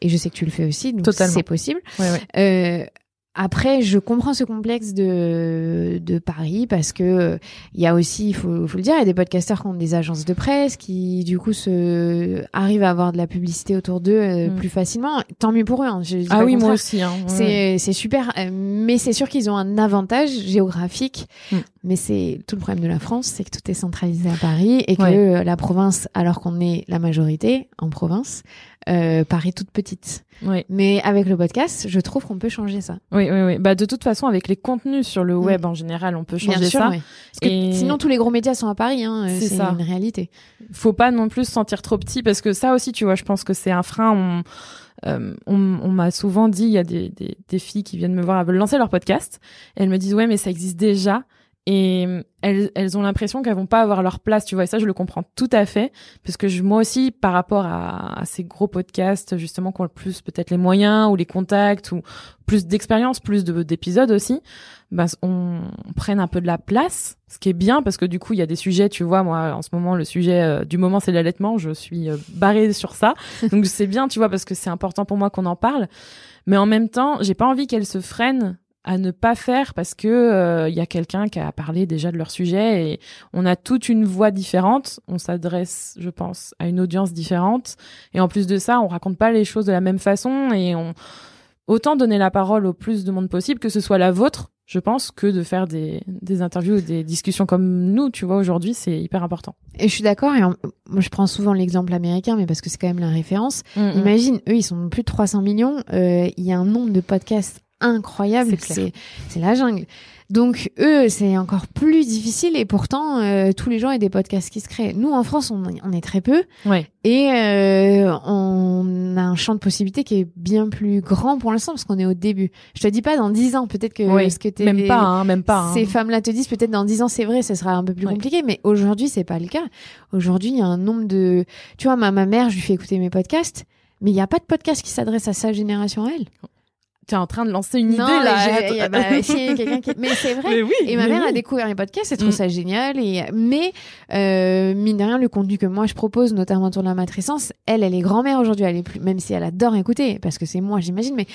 Et je sais que tu le fais aussi, donc c'est possible. Ouais, ouais. Euh, après, je comprends ce complexe de, de Paris parce que euh, il y a aussi, il faut, faut le dire, il y a des podcasteurs qui ont des agences de presse qui, du coup, se arrivent à avoir de la publicité autour d'eux euh, Mm. plus facilement. Tant mieux pour eux. Hein, je Ah oui, moi aussi. Hein. Ouais. C'est super, euh, mais c'est sûr qu'ils ont un avantage géographique. Mm. Mais c'est tout le problème de la France, c'est que tout est centralisé à Paris et que Ouais. euh, la province, alors qu'on est la majorité en province, euh, paraît toute petite. Oui, Mais avec le podcast, je trouve qu'on peut changer ça. oui, oui, oui. Bah, de toute façon, avec les contenus sur le web en général, on peut changer Mm. Bien sûr, ça. Parce que sinon tous les gros médias sont à Paris, hein, euh, C'est c'est ça. une réalité. Faut pas non plus se sentir trop petit parce que ça aussi, tu vois, je pense que c'est un frein. On, euh, on, on m'a souvent dit, il y a des, des, des filles qui viennent me voir, elles veulent lancer leur podcast. Et elles me disent, ouais, mais ça existe déjà. Et elles, elles ont l'impression qu'elles vont pas avoir leur place, tu vois. Et ça, je le comprends tout à fait, parce que je, moi aussi, par rapport à, à ces gros podcasts, justement, qui ont le plus peut-être les moyens ou les contacts ou plus d'expérience, plus de- d'épisodes aussi, bah, on, on prenne un peu de la place, ce qui est bien, parce que du coup, il y a des sujets, tu vois, moi, en ce moment, le sujet euh, du moment, c'est l'allaitement. Je suis euh, barrée sur ça, donc c'est bien, tu vois, parce que c'est important pour moi qu'on en parle. Mais en même temps, j'ai pas envie qu'elles se freinent à ne pas faire parce que euh, il y a quelqu'un qui a parlé déjà de leur sujet et on a toute une voix différente, on s'adresse, je pense, à une audience différente et en plus de ça, on raconte pas les choses de la même façon et on autant donner la parole au plus de monde possible que ce soit la vôtre, je pense, que de faire des, des interviews ou des discussions comme nous, tu vois, aujourd'hui, c'est hyper important. Et je suis d'accord. Et moi, je prends souvent l'exemple américain, mais parce que c'est quand même la référence. Mm, Imagine, eux, ils sont plus de 300 millions. euh, Il y a un nombre de podcasts incroyable. C'est la jungle. Donc eux, c'est encore plus difficile et pourtant euh, tous les jours il y a des podcasts qui se créent. Nous en France, on, on est très peu Ouais. et euh, on a un champ de possibilités qui est bien plus grand pour l'instant parce qu'on est au début. Je te dis pas dans dix ans, peut-être que ce que t'es Même pas, hein, même pas. hein. ces femmes-là te disent peut-être dans dix ans c'est vrai, ce sera un peu plus Ouais. compliqué, mais aujourd'hui c'est pas le cas. Aujourd'hui il y a un nombre de, tu vois, ma, ma mère, je lui fais écouter mes podcasts, mais il y a pas de podcast qui s'adresse à sa génération à elle. Tu es en train de lancer une non, idée là. y a- bah, quelqu'un qui, mais c'est vrai. Mais oui. Et ma mère a découvert les podcasts, elle trouve Mm. ça génial. Et mais euh, mine de rien, le contenu que moi je propose, notamment autour de la matrescence, elle, elle est grand-mère aujourd'hui. Elle est plus, même si elle adore écouter, parce que c'est moi, j'imagine. Mais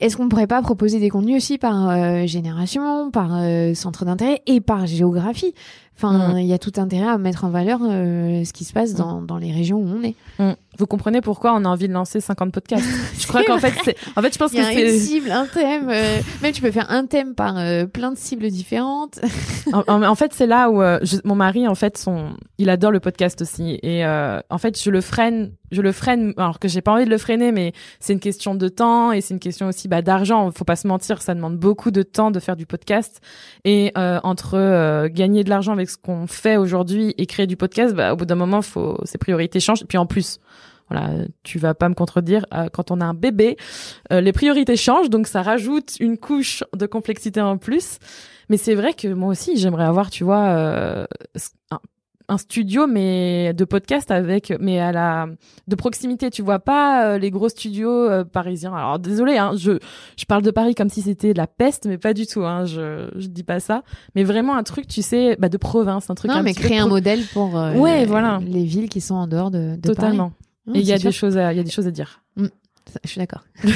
est-ce qu'on pourrait pas proposer des contenus aussi par euh, génération, par euh, centre d'intérêt et par géographie? Enfin, Mm. il y a tout intérêt à mettre en valeur euh, ce qui se passe dans, dans les régions où on est. Mm. Vous comprenez pourquoi on a envie de lancer 50 podcasts Je crois qu'en fait, c'est. En fait, je pense y que a une c'est. cible, un thème. euh, même tu peux faire un thème par euh, plein de cibles différentes. En, en- en fait, c'est là où euh, je- mon mari, en fait, son, il adore le podcast aussi, et euh, en fait, je le freine, je le freine, alors que j'ai pas envie de le freiner, mais c'est une question de temps et c'est une question aussi bah, d'argent. Faut pas se mentir, ça demande beaucoup de temps de faire du podcast, et euh, entre euh, gagner de l'argent avec ce qu'on fait aujourd'hui et créer du podcast, bah, au bout d'un moment, faut ses priorités changent. Et puis en plus. Voilà, tu vas pas me contredire. euh, quand on a un bébé, euh, les priorités changent, donc ça rajoute une couche de complexité en plus. Mais c'est vrai que moi aussi, j'aimerais avoir, tu vois, euh, un, un studio, mais de podcast avec, mais à la de proximité. Tu vois pas euh, les gros studios euh, parisiens. Alors désolé, hein, je je parle de Paris comme si c'était de la peste, mais pas du tout. Hein, je je dis pas ça. Mais vraiment un truc, tu sais, bah, de province, un truc. Non, un mais créer un modèle pour euh, Ouais, voilà. les villes qui sont en dehors de, de Totalement. Paris. Et il y a des choses, à, il y a des choses à dire. Ça, Je suis d'accord.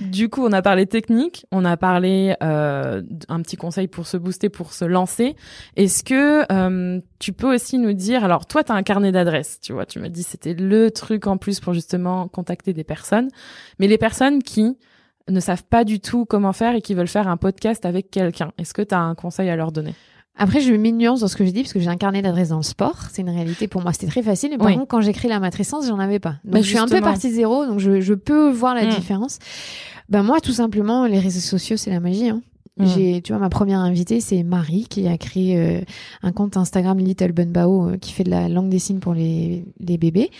Du coup, on a parlé technique, on a parlé euh, un petit conseil pour se booster, pour se lancer. Est-ce que euh, tu peux aussi nous dire, alors toi, tu as un carnet d'adresses, tu vois, tu m'as dit c'était le truc en plus pour justement contacter des personnes, mais les personnes qui ne savent pas du tout comment faire et qui veulent faire un podcast avec quelqu'un, est-ce que tu as un conseil à leur donner? Après, je mets une nuance dans ce que je dis parce que j'ai un carnet d'adresses dans le sport. C'est une réalité pour moi. C'était très facile. Mais par Oui. contre, quand j'ai créé la matrescence, j'en avais pas. Donc, Bah, je suis un peu partie de zéro. Donc, je, je peux voir la Mm. différence. Ben, moi, tout simplement, les réseaux sociaux, c'est la magie. Hein. Mm. J'ai, tu vois, ma première invitée, c'est Marie qui a créé euh, un compte Instagram Little Bunbao euh, qui fait de la langue des signes pour les, les bébés.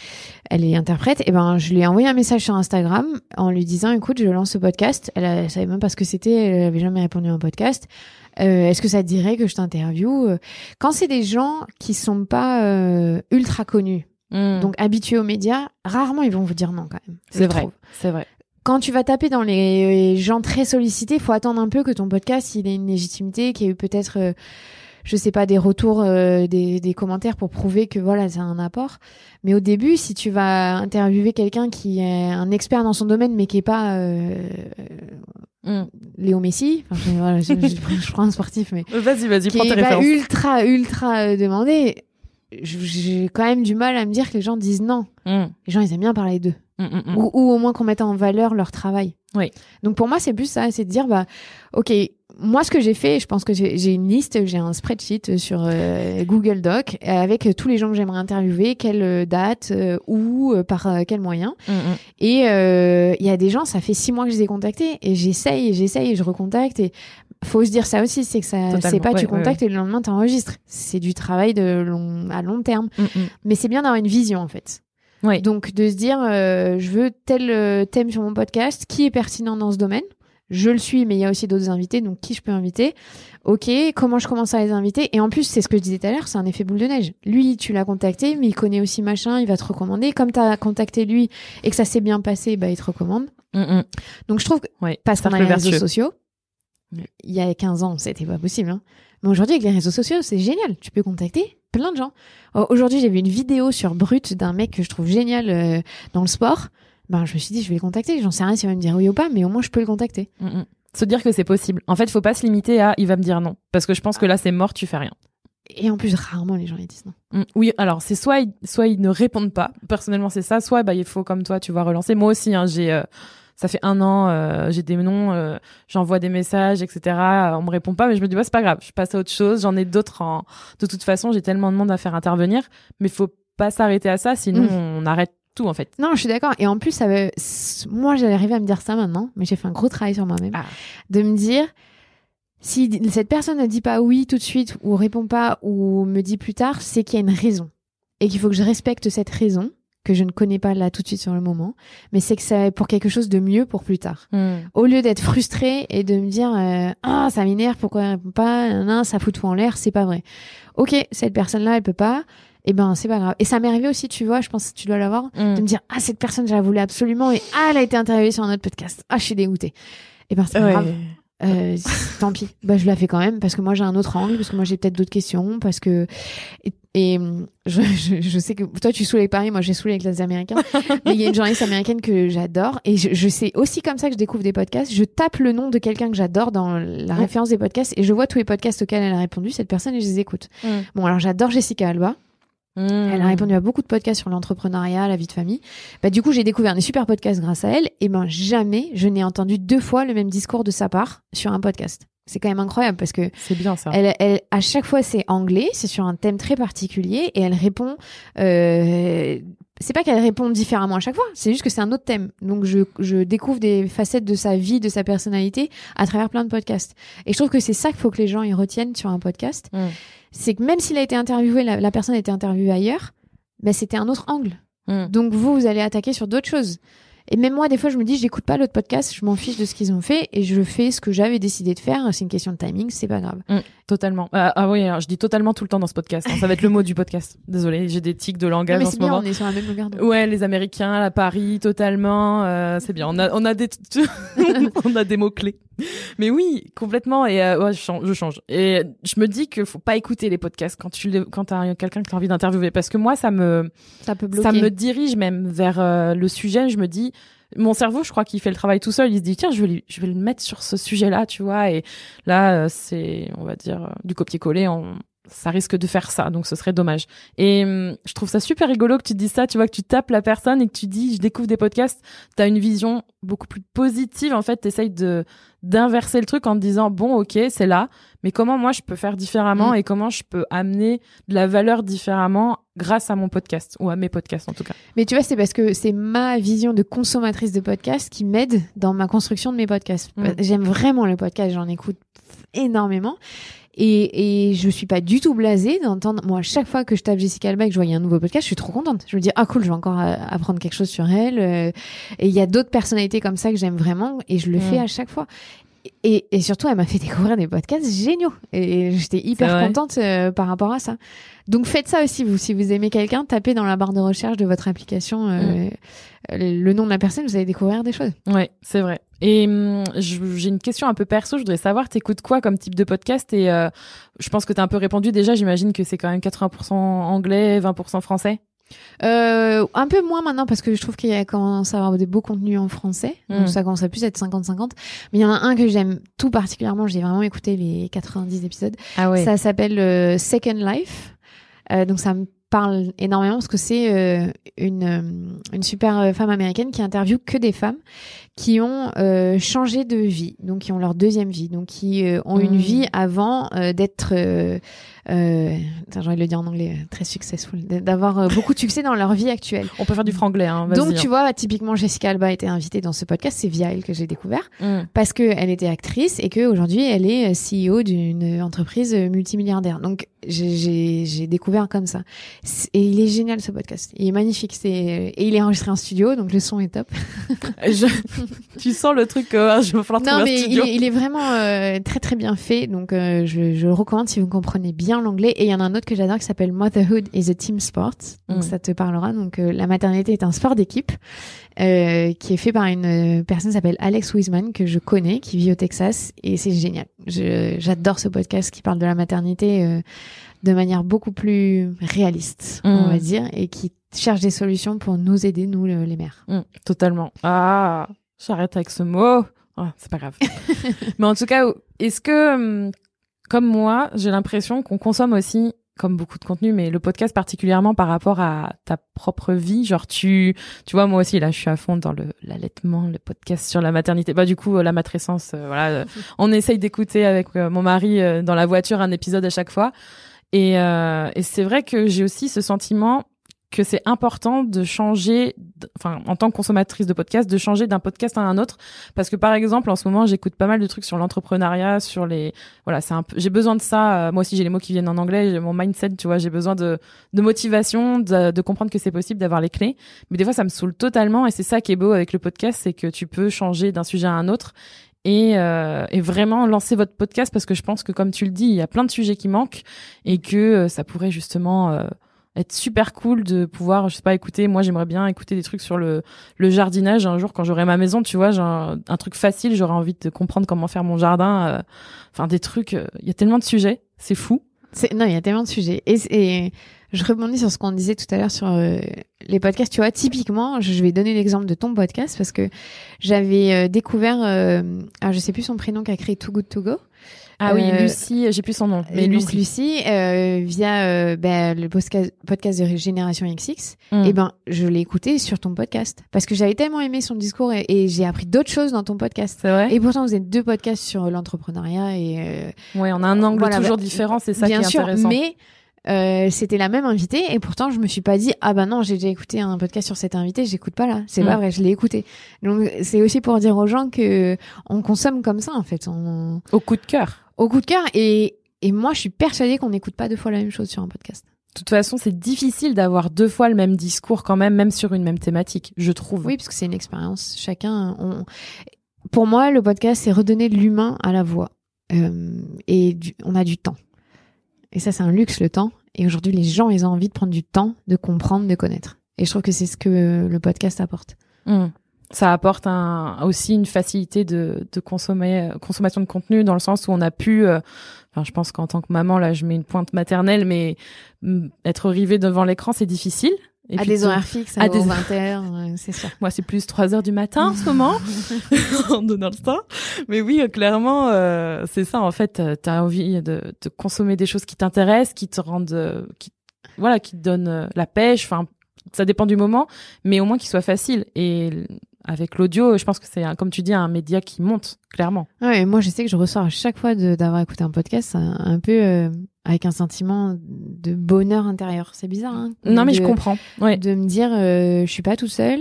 Elle est interprète. Et ben, je lui ai envoyé un message sur Instagram en lui disant, écoute, je lance ce podcast. Elle, a- elle savait même pas ce que c'était. Elle avait jamais répondu à un podcast. Euh, Est-ce que ça te dirait que je t'interviewe? Quand c'est des gens qui sont pas ultra connus, Mm. donc habitués aux médias, rarement ils vont vous dire non quand même. c'est vrai, c'est vrai. Quand tu vas taper dans les gens très sollicités, il faut attendre un peu que ton podcast il ait une légitimité, qu'il y ait eu peut-être, euh, je sais pas, des retours, euh, des, des commentaires pour prouver que voilà, c'est un apport. Mais au début, si tu vas interviewer quelqu'un qui est un expert dans son domaine, mais qui est pas euh, Mm. Léo Messi, enfin, je, voilà, je, je- je prends un sportif, mais Vas-y, vas-y, qui prends tes références. ultra ultra demandé, j'ai quand même du mal à me dire que les gens disent non. Mm. Les gens ils aiment bien parler d'eux Mm, mm, mm. ou, ou au moins qu'on mette en valeur leur travail. Oui. Donc pour moi, c'est plus ça, c'est de dire bah ok, moi ce que j'ai fait, je pense que j'ai une liste, j'ai un spreadsheet sur euh, Google Doc avec tous les gens que j'aimerais interviewer, quelle euh, date, euh, où, euh, par euh, quel moyen. Et euh, il y a des gens, ça fait six mois que je les ai contactés et j'essaye, j'essaye je recontacte et faut se dire ça aussi, c'est que ça, c'est pas tu Ouais, ouais, contactes et le lendemain t'enregistres. C'est du travail de long, à long terme. Mm, mm. Mais c'est bien d'avoir une vision en fait. Oui. Donc de se dire, euh, je veux tel euh, thème sur mon podcast, qui est pertinent dans ce domaine Je le suis, mais il y a aussi d'autres invités, donc qui je peux inviter? Ok, comment je commence à les inviter? Et en plus, c'est ce que je disais tout à l'heure, c'est un effet boule de neige. Lui, tu l'as contacté, mais il connaît aussi machin, il va te recommander. Comme tu as contacté lui et que ça s'est bien passé, bah, il te recommande. Mm, mm. Donc je trouve que Oui, parce qu'on a les réseaux sociaux, Ouais. il y a 15 ans, c'était pas possible. Hein. Mais aujourd'hui, avec les réseaux sociaux, c'est génial. Tu peux contacter plein de gens. Oh, Aujourd'hui, j'ai vu une vidéo sur Brut d'un mec que je trouve génial euh, dans le sport. Ben, je me suis dit, je vais le contacter. J'en sais rien s'il va me dire oui ou pas, mais au moins, je peux le contacter. Mm, mm. Se dire que c'est possible. En fait, faut pas se limiter à il va me dire non. Parce que je pense que là, c'est mort, tu fais rien. Et en plus, rarement les gens ils disent non. Mm. Oui, alors c'est soit ils, soit ils ne répondent pas. Personnellement, c'est ça. Soit bah il faut comme toi, tu vas relancer. Moi aussi, hein, j'ai euh, ça fait un an, euh, j'ai des noms, euh, j'envoie des messages, etc. euh, On me répond pas, mais je me dis bah c'est pas grave, je passe à autre chose. J'en ai d'autres. En... De toute façon, j'ai tellement de monde à faire intervenir, mais faut pas s'arrêter à ça, sinon Mm. on arrête tout en fait. Non, je suis d'accord. Et en plus, ça veut... s- moi, j'allais arriver à me dire ça maintenant, mais j'ai fait un gros travail sur moi-même. Ah. De me dire, Si cette personne ne dit pas oui tout de suite ou répond pas ou me dit plus tard, c'est qu'il y a une raison et qu'il faut que je respecte cette raison que je ne connais pas là tout de suite sur le moment, mais c'est que c'est pour quelque chose de mieux pour plus tard. Hmm. Au lieu d'être frustré et de me dire euh, ah ça m'énerve pourquoi elle répond pas, non ça fout tout en l'air, c'est pas vrai. Ok cette personne là elle peut pas, et eh ben c'est pas grave. Et ça m'est arrivé aussi tu vois, je pense que tu dois l'avoir, Hmm. de me dire ah cette personne je la voulais absolument et ah elle a été interviewée sur un autre podcast, ah je suis dégoûtée. Et ben c'est pas Ouais. grave. Euh, tant pis. Bah, je la fais quand même parce que moi j'ai un autre angle, parce que moi j'ai peut-être d'autres questions, parce que et, et, hum, je, je, je sais que toi tu saoules avec Paris, moi j'ai saoulé avec les Américains, mais il y a une journaliste américaine que j'adore et je, je sais aussi comme ça que je découvre des podcasts. Je tape le nom de quelqu'un que j'adore dans la référence des podcasts et je vois tous les podcasts auxquels elle a répondu cette personne et je les écoute. Mm. Bon alors j'adore Jessica Alba. Hmm. Elle a répondu à beaucoup de podcasts sur l'entrepreneuriat, la vie de famille. Bah, du coup, j'ai découvert des super podcasts grâce à elle. Et ben, jamais je n'ai entendu deux fois le même discours de sa part sur un podcast. C'est quand même incroyable parce que C'est bien ça. elle, elle, à chaque fois, c'est anglais, c'est sur un thème très particulier et elle répond. Euh, c'est pas qu'elle répond différemment à chaque fois, c'est juste que c'est un autre thème. Donc je, je découvre des facettes de sa vie, de sa personnalité à travers plein de podcasts. Et je trouve que c'est ça qu'il faut que les gens y retiennent sur un podcast. Mm. C'est que même s'il a été interviewé, la, la personne a été interviewée ailleurs, ben c'était un autre angle. Hmm. Donc vous, vous allez attaquer sur d'autres choses. Et même moi, des fois, je me dis, j'écoute pas l'autre podcast, je m'en fiche de ce qu'ils ont fait et je fais ce que j'avais décidé de faire. C'est une question de timing, c'est pas grave. Totalement. Ah, ah oui, alors je dis totalement tout le temps dans ce podcast. hein. Ça va être le mot du podcast. Désolée, j'ai des tics de Non, langage mais en ce bien, moment. on est sur la même longueur d'onde. Ouais, les Américains, la Paris, totalement. euh, c'est bien. On a, on a des, on a des mots clés. Mais oui, complètement. Et euh, ouais, je change, je change. Et je me dis qu'il faut pas écouter les podcasts quand tu, quand t'as quelqu'un que t'as envie d'interviewer, parce que moi, ça me, Ça peut bloquer. ça me dirige même vers euh, le sujet. Je me dis, mon cerveau, je crois qu'il fait le travail tout seul. Il se dit, tiens, je vais, je vais le mettre sur ce sujet-là, tu vois. Et là, euh, c'est, on va dire, euh, du copier-coller. On, ça risque de faire ça, donc ce serait dommage. Et hum, je trouve ça super rigolo que tu dis ça, tu vois, que tu tapes la personne et que tu dis, je découvre des podcasts. T'as une vision beaucoup plus positive. En fait, t'essayes de d'inverser le truc en te disant, bon, ok, c'est là, mais comment moi je peux faire différemment Mm. et comment je peux amener de la valeur différemment grâce à mon podcast ou à mes podcasts en tout cas. Mais tu vois, c'est parce que c'est ma vision de consommatrice de podcast qui m'aide dans ma construction de mes podcasts. Mm. J'aime vraiment le podcast, j'en écoute énormément. Et, et je suis pas du tout blasée d'entendre. Moi, à chaque fois que je tape Jessica Alba et que je a un nouveau podcast, je suis trop contente. Je me dis ah cool, je vais encore euh, apprendre quelque chose sur elle. euh, Et il y a d'autres personnalités comme ça que j'aime vraiment et je le Mm. fais à chaque fois. Et, et surtout, elle m'a fait découvrir des podcasts géniaux. Et j'étais hyper contente euh, par rapport à ça. Donc faites ça aussi, vous. Si vous aimez quelqu'un, tapez dans la barre de recherche de votre application euh, le nom de la personne, vous allez découvrir des choses. Ouais, c'est vrai. Et hum, j'ai une question un peu perso. Je voudrais savoir, t'écoutes quoi comme type de podcast? Et euh, je pense que t'as un peu répondu déjà. J'imagine que c'est quand même 80% anglais, 20% français. Euh, un peu moins maintenant parce que je trouve qu'il y a commence à avoir des beaux contenus en français. Donc ça commence à plus être 50-50. Mais il y en a un que j'aime tout particulièrement. J'ai vraiment écouté les 90 épisodes. Ah ouais. Ça s'appelle euh, Second Life. Euh, donc ça me parle énormément parce que c'est une, une super femme américaine qui interviewe que des femmes qui ont euh, changé de vie, donc qui ont leur deuxième vie, donc qui euh, ont une Mm. vie avant euh, d'être, euh, euh, j'ai envie de le dire en anglais, euh, très successful, d'avoir euh, beaucoup de succès dans leur vie actuelle. On peut faire du franglais. Hein, Donc tu hein. vois, typiquement Jessica Alba a été invitée dans ce podcast, c'est via elle que j'ai découvert Hum. parce que elle était actrice et que aujourd'hui elle est CEO d'une entreprise multimilliardaire. Donc j'ai- découvert comme ça. Et il est génial ce podcast. Il est magnifique. C'est et il est enregistré en studio, donc le son est top. Je- tu sens le truc. euh, je vais falloir Non trouver mais un il studio. est, il est vraiment euh, très très bien fait. Donc euh, je, je le recommande si vous comprenez bien l'anglais. Et il y en a un autre que j'adore qui s'appelle Motherhood is a team sport. Donc Mm. ça te parlera. Donc euh, la maternité est un sport d'équipe qui est fait par une personne qui s'appelle Alex Wiseman que je connais, qui vit au Texas et c'est génial. J'adore ce podcast qui parle de la maternité de manière beaucoup plus réaliste, on Mm. va dire, et qui cherche des solutions pour nous aider, nous le- les mères. Hum, totalement. Ah, j'arrête avec ce mot. Ah, c'est pas grave. Mais en tout cas, est-ce que, hum, comme moi, j'ai l'impression qu'on consomme aussi, comme beaucoup de contenu, mais le podcast particulièrement par rapport à ta propre vie? Genre, tu, tu vois, moi aussi, là, je suis à fond dans le, l'allaitement, le podcast sur la maternité. Bah, du coup, euh, la matrescence, euh, voilà. euh, on essaye d'écouter avec euh, mon mari dans la voiture un épisode à chaque fois. Et, euh, et c'est vrai que j'ai aussi ce sentiment que c'est important de changer, enfin en tant que consommatrice de podcast, de changer d'un podcast à un autre, parce que par exemple en ce moment j'écoute pas mal de trucs sur l'entrepreneuriat, sur les, voilà c'est un peu, j'ai besoin de ça. euh, moi aussi j'ai les mots qui viennent en anglais, mon mindset, tu vois, j'ai besoin de de motivation, de, de comprendre que c'est possible, d'avoir les clés. Mais des fois ça me saoule totalement et c'est ça qui est beau avec le podcast, c'est que tu peux changer d'un sujet à un autre. Et, euh, et vraiment lancer votre podcast parce que je pense que comme tu le dis, il y a plein de sujets qui manquent et que euh, ça pourrait justement euh, être super cool de pouvoir, je sais pas, écouter. Moi, j'aimerais bien écouter des trucs sur le, le jardinage un jour quand j'aurai ma maison, tu vois, j'ai un, truc facile, j'aurais envie de comprendre comment faire mon jardin. euh, Enfin, des trucs. euh, Il y a tellement de sujets, c'est fou. Non, il y a tellement de sujets. Et, et je rebondis sur ce qu'on disait tout à l'heure sur euh, les podcasts. Tu vois, typiquement, je vais donner l'exemple de ton podcast parce que j'avais euh, découvert, alors je sais plus son prénom qui a créé Too Good To Go. Ah oui, Euh, Lucie, j'ai plus son nom, mais donc Lucie. Lucie, euh, via euh, ben, le podcast, podcast de Génération XX, Mm. et ben je l'ai écouté sur ton podcast parce que j'avais tellement aimé son discours et, et j'ai appris d'autres choses dans ton podcast. c'est vrai. Et pourtant, vous êtes deux podcasts sur l'entrepreneuriat et euh, Ouais, on a un angle Voilà, toujours bah, différent, c'est ça bien qui est sûr, intéressant. mais euh, c'était la même invitée et pourtant je me suis pas dit ah bah non j'ai déjà écouté un podcast sur cette invitée j'écoute pas là c'est Mm. pas vrai je l'ai écouté donc c'est aussi pour dire aux gens que on consomme comme ça en fait on... Au coup de cœur. Au coup de cœur et et moi je suis persuadée qu'on n'écoute pas deux fois la même chose sur un podcast. De toute façon, c'est difficile d'avoir deux fois le même discours quand même, même sur une même thématique, je trouve. oui parce que c'est une expérience. Chacun on... pour moi le podcast c'est redonner de l'humain à la voix. Euh, et du- on a du temps. Et ça c'est un luxe le temps. Et aujourd'hui les gens ils ont envie de prendre du temps de comprendre de connaître. Et je trouve que c'est ce que le podcast apporte. Mm. Ça apporte un, aussi une facilité de, de consommer, consommation de contenu dans le sens où on a pu, euh, enfin, je pense qu'en tant que maman, là, je mets une pointe maternelle, mais mm, être rivé devant l'écran, c'est difficile. Et à des de- horaires fixes, à à des- des 20 heures, c'est sûr. Moi, c'est plus 3 heures du matin en ce moment, en donnant le temps. Mais oui, euh, clairement, euh, c'est ça. En fait, euh, t'as envie de, de consommer des choses qui t'intéressent, qui te rendent, euh, qui, voilà, qui te donnent la pêche. Enfin, ça dépend du moment, mais au moins qu'il soit facile. Et avec l'audio, je pense que c'est, comme tu dis, un média qui monte, clairement. Ouais, et moi, je sais que je ressors à chaque fois d'avoir écouté un podcast un, un peu euh, avec un sentiment de bonheur intérieur. C'est bizarre, hein Non, mais de, je comprends. Ouais. De me dire, euh, je suis pas tout seul.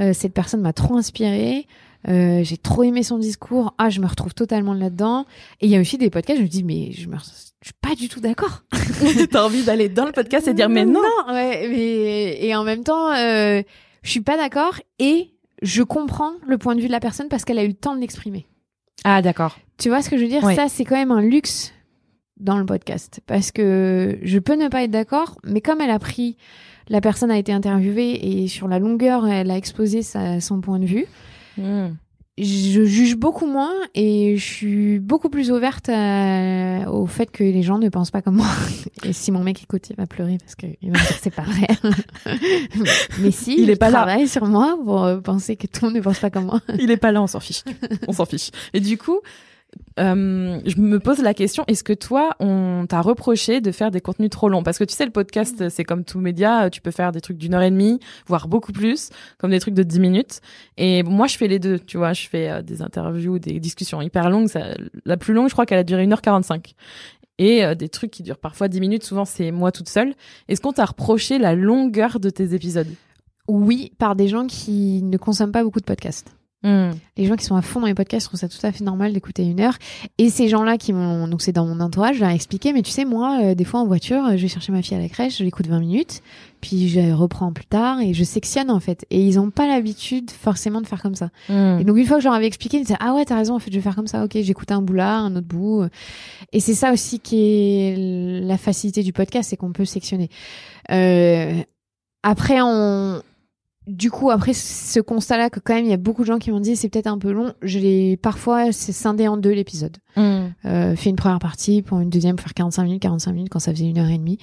euh, cette personne m'a trop inspiré. euh, j'ai trop aimé son discours. Ah, je me retrouve totalement là-dedans. Et il y a aussi des podcasts, je me dis, mais je me, je suis pas du tout d'accord. T'as envie d'aller dans le podcast et dire, mais non. ouais, mais et en même temps, euh, je suis pas d'accord et je comprends le point de vue de la personne parce qu'elle a eu le temps de l'exprimer. Ah, d'accord. Tu vois ce que je veux dire? Ouais. Ça, c'est quand même un luxe dans le podcast parce que je peux ne pas être d'accord, mais comme elle a pris, la personne a été interviewée et sur la longueur, elle a exposé sa, son point de vue. Mm. Je juge beaucoup moins et je suis beaucoup plus ouverte à- au fait que les gens ne pensent pas comme moi. Et si mon mec écoute, il va pleurer parce qu'il va me dire que c'est pas vrai. Mais si, Il est pas là. travaille sur moi pour euh, penser que tout le monde ne pense pas comme moi. Il est pas là, on s'en fiche. on s'en fiche. Et du coup, euh, je me pose la question est-ce que toi, on t'a reproché de faire des contenus trop longs? Parce que tu sais, le podcast, c'est comme tout média, tu peux faire des trucs d'une heure et demie, voire beaucoup plus, comme des trucs de 10 minutes. Et moi, je fais les deux. Tu vois, je fais euh, des interviews, des discussions hyper longues. La plus longue, je crois qu'elle a duré 1h45. Et euh, des trucs qui durent parfois 10 minutes, souvent c'est moi toute seule. Est-ce qu'on t'a reproché la longueur de tes épisodes? Oui, par des gens qui ne consomment pas beaucoup de podcasts. Hmm. Les gens qui sont à fond dans les podcasts trouvent ça tout à fait normal d'écouter une heure. Et ces gens-là qui m'ont, donc c'est dans mon entourage, je leur ai expliqué, mais tu sais, moi, euh, des fois en voiture, euh, je vais chercher ma fille à la crèche, je l'écoute 20 minutes, puis je reprends plus tard et je sectionne en fait. Et ils ont pas l'habitude forcément de faire comme ça. Hmm. Et donc une fois que je leur avais expliqué, ils disaient ah ouais t'as raison en fait je vais faire comme ça ok j'écoute un bout là un autre bout et c'est ça aussi qui est la facilité du podcast c'est qu'on peut sectionner. Euh, après on du coup après ce constat là que quand même il y a beaucoup de gens qui m'ont dit c'est peut-être un peu long je l'ai parfois c'est scindé en deux l'épisode Hmm. euh, fait une première partie pour une deuxième pour faire 45 minutes 45 minutes quand ça faisait une heure et demie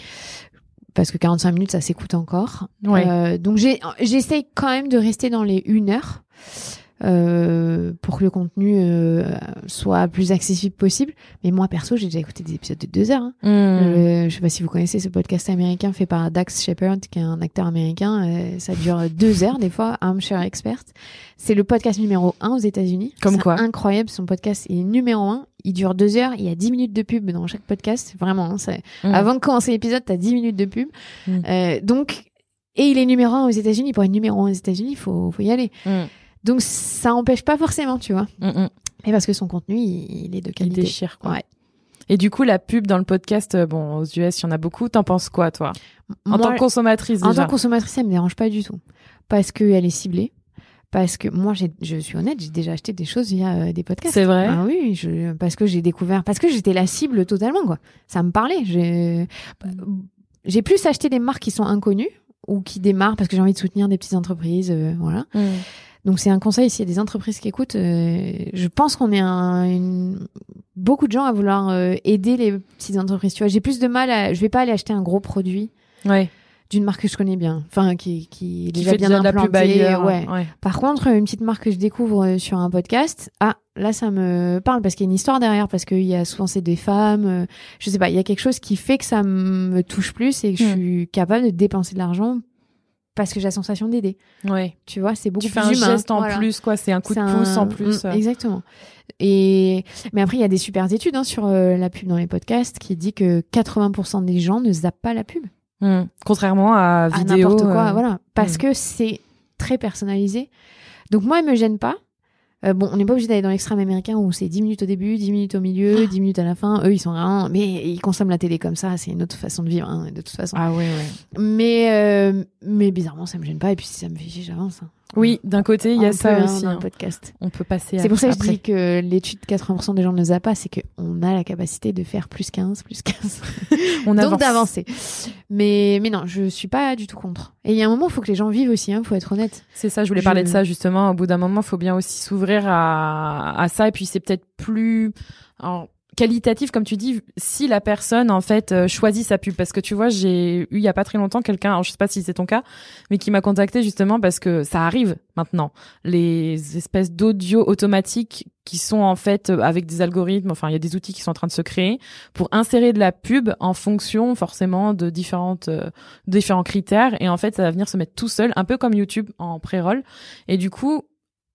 parce que 45 minutes ça s'écoute encore Ouais. euh, donc j'ai j'essaye quand même de rester dans les une heure euh, pour que le contenu euh, soit plus accessible possible. Mais moi perso, j'ai déjà écouté des épisodes de deux heures. hein. Hmm. Euh, je sais pas si vous connaissez ce podcast américain fait par Dax Shepard, qui est un acteur américain. Euh, ça dure deux heures des fois. Armchair Expert. C'est le podcast numéro un aux États-Unis. Comme quoi. Incroyable. Son podcast est numéro un. Il dure deux heures. Il y a dix minutes de pub dans chaque podcast. Vraiment. hein, Hmm. Avant de commencer l'épisode, t'as 10 minutes de pub. Mm. Euh, donc, et il est numéro un aux États-Unis. Pour être numéro un aux États-Unis, il faut, faut y aller. Mm. Donc ça empêche pas forcément, tu vois. Mm, mm. Et parce que son contenu, il, il est de Il qualité. déchire, quoi. Ouais. Et du coup, la pub dans le podcast, euh, bon, aux US, il y en a beaucoup. T'en penses quoi, toi? En Moi, tant que consommatrice, en déjà. tant que consommatrice, ça me dérange pas du tout. Parce qu'elle est ciblée. Parce que moi, j'ai- je suis honnête, j'ai déjà acheté des choses via euh, des podcasts. C'est vrai? Ah oui, je, parce que j'ai découvert, parce que j'étais la cible totalement, quoi. Ça me parlait. J'ai, j'ai plus acheté des marques qui sont inconnues ou qui démarrent parce que j'ai envie de soutenir des petites entreprises, euh, voilà. Mm. Donc c'est un conseil s'il y a des entreprises qui écoutent. euh, je pense qu'on est un, une- beaucoup de gens à vouloir euh, aider les petites entreprises. Tu vois, j'ai plus de mal à, je vais pas aller acheter un gros produit Ouais. d'une marque que je connais bien, enfin qui qui est Qui déjà fait bien déjà la implantée, ouais. ouais. Par contre, une petite marque que je découvre euh, sur un podcast, ah, là, ça me parle parce qu'il y a une histoire derrière, parce qu'il y a souvent c'est des femmes, euh, je sais pas, il y a quelque chose qui fait que ça me touche plus et que je Hmm. suis capable de dépenser de l'argent parce que j'ai la sensation d'aider. Ouais. Tu vois, c'est beaucoup Tu fais un humain. geste en Voilà. plus, quoi. C'est un coup de pouce en plus. Mm, Exactement. Et mais après, il y a des super études hein, sur euh, la pub dans les podcasts qui dit que 80% des gens ne zappent pas la pub. Mm. Contrairement à à vidéo. n'importe quoi, euh, voilà. Parce mm. que c'est très personnalisé. Donc moi, elle me gêne pas. Euh, bon, on n'est pas obligé d'aller dans l'extrême américain où c'est 10 minutes au début, 10 minutes au milieu, Ah. 10 minutes à la fin. Eux, ils sont vraiment... Mais ils consomment la télé comme ça, c'est une autre façon de vivre, hein, de toute façon. Ah ouais, ouais. Mais, euh, mais bizarrement, ça me gêne pas. Et puis si ça me fait chier, j'avance. hein. Oui, d'un côté, il y Un a ça hein, aussi. dans hein. podcast. On peut passer C'est pour ça que je dis que l'étude 80% des gens ne zappent pas, c'est qu'on a la capacité de faire plus 15, plus 15. On Donc avance. d'avancer. Mais, mais non, je suis pas du tout contre. Et il y a un moment, il faut que les gens vivent aussi, il faut être honnête. C'est ça, je voulais Je- parler de ça justement. Au bout d'un moment, il faut bien aussi s'ouvrir à, à ça. Et puis c'est peut-être plus alors, qualitatif, comme tu dis, si la personne en fait euh, choisit sa pub. Parce que tu vois, j'ai eu il y a pas très longtemps quelqu'un, je sais pas si c'est ton cas, mais qui m'a contacté justement parce que ça arrive maintenant. Les espèces d'audio automatiques qui sont en fait euh, avec des algorithmes, enfin il y a des outils qui sont en train de se créer pour insérer de la pub en fonction forcément de différentes euh, différents critères et en fait ça va venir se mettre tout seul un peu comme YouTube en pré-roll et du coup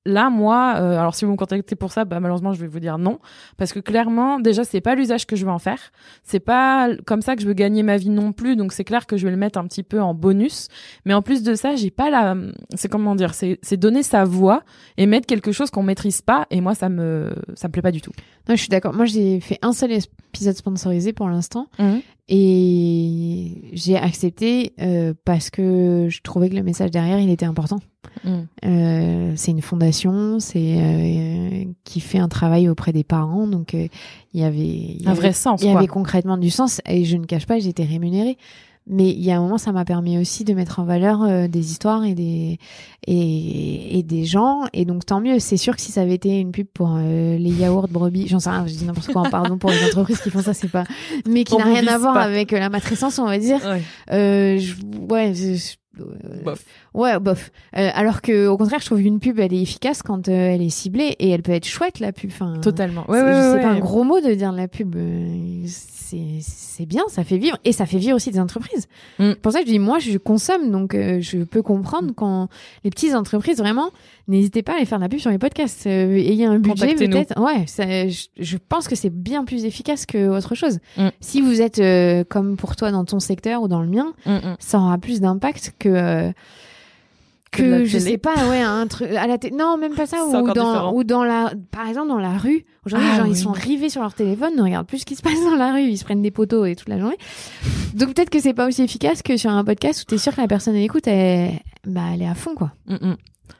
là moi euh, alors si vous me contactez pour ça bah malheureusement je vais vous dire non. Parce que clairement déjà c'est pas l'usage que je veux en faire. C'est pas comme ça que je veux gagner ma vie non plus. Donc c'est clair que je vais le mettre un petit peu en bonus. Mais en plus de ça j'ai pas la c'est comment dire c'est c'est donner sa voix et mettre quelque chose qu'on maîtrise pas. Et moi ça me ça me plaît pas du tout. Non, je suis d'accord. Moi, j'ai fait un seul épisode sponsorisé pour l'instant. Et j'ai accepté euh, parce que je trouvais que le message derrière, il était important. Mm. Euh, c'est une fondation, c'est euh, qui fait un travail auprès des parents, donc euh, il y avait, il y un avait- vrai sens il y quoi avait concrètement du sens. Et je ne cache pas, j'étais rémunérée. Mais il y a un moment, ça m'a permis aussi de mettre en valeur euh, des histoires et des et, et des gens. Et donc tant mieux. C'est sûr que si ça avait été une pub pour euh, les yaourts brebis, j'en sais rien, je dis n'importe quoi. Pardon pour les entreprises qui font ça, c'est pas. Mais qui n'a rien à voir pas. avec euh, la matrescence, on va dire. Ouais. Euh, je- ouais, je- Bof. Ouais, bof. Euh, alors que au contraire, je trouve qu'une pub, elle est efficace quand euh, elle est ciblée et elle peut être chouette la pub. Enfin, totalement c'est ouais, ouais, ouais, pas un ouais. gros mot de dire la pub. euh, C'est bien, ça fait vivre et ça fait vivre aussi des entreprises. Mm. Pour ça je dis, moi, je consomme, donc euh, je peux comprendre quand les petites entreprises vraiment. N'hésitez pas à aller faire de la pub sur les podcasts. Euh, ayez un budget peut-être. Ouais, ça- je, je pense que c'est bien plus efficace que autre chose. Mm. Si vous êtes euh, comme pour toi dans ton secteur ou dans le mien, Mm, mm. ça aura plus d'impact que euh, Que que je télé. sais pas ouais un truc à la télé non même pas ça ou dans différent. ou dans la par exemple dans la rue aujourd'hui Ah les gens ils sont rivés sur leur téléphone ne regardent plus ce qui se passe dans la rue ils se prennent des poteaux et toute la journée donc peut-être que c'est pas aussi efficace que sur un podcast où t'es sûr que la personne elle écoute elle, bah elle est à fond quoi Mm, mm.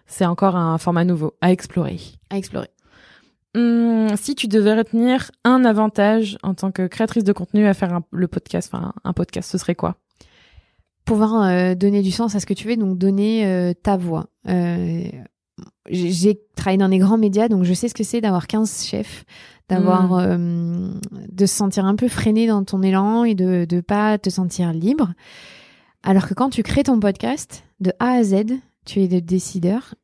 c'est encore un format nouveau à explorer à explorer Hum, si tu devais retenir un avantage en tant que créatrice de contenu à faire un- le podcast, enfin un podcast, ce serait quoi? Pouvoir euh, donner du sens à ce que tu fais, donc donner euh, ta voix. Euh, j'ai travaillé dans des grands médias, donc je sais ce que c'est d'avoir 15 chefs, d'avoir euh, de se sentir un peu freiné dans ton élan et de de pas te sentir libre. Alors que quand tu crées ton podcast de A à Z, tu es le décideur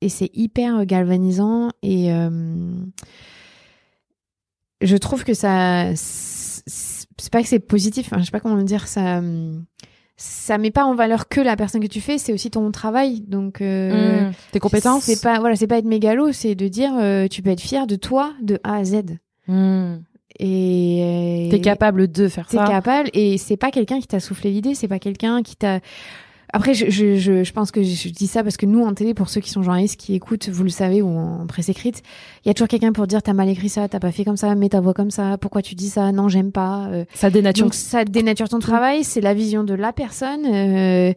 et c'est hyper galvanisant et je trouve que ça c'est pas que c'est positif, enfin, je sais pas comment le dire, ça hum, ça met pas en valeur que la personne que tu fais, c'est aussi ton travail. Donc euh, Hum, Tes compétences c'est pas voilà, c'est pas être mégalo, c'est de dire euh, tu peux être fier de toi de A à Z. Hum. Et T'es capable de faire T'es ça capable et c'est pas quelqu'un qui t'a soufflé l'idée, c'est pas quelqu'un qui t'a Après, je, je, je, je pense que je, dis ça parce que nous, en télé, pour ceux qui sont journalistes, qui écoutent, vous le savez, ou en presse écrite, il y a toujours quelqu'un pour dire t'as mal écrit ça, t'as pas fait comme ça, mets ta voix comme ça, pourquoi tu dis ça, non, j'aime pas. euh. Ça dénature. Donc ça dénature ton travail, c'est la vision de la personne. euh,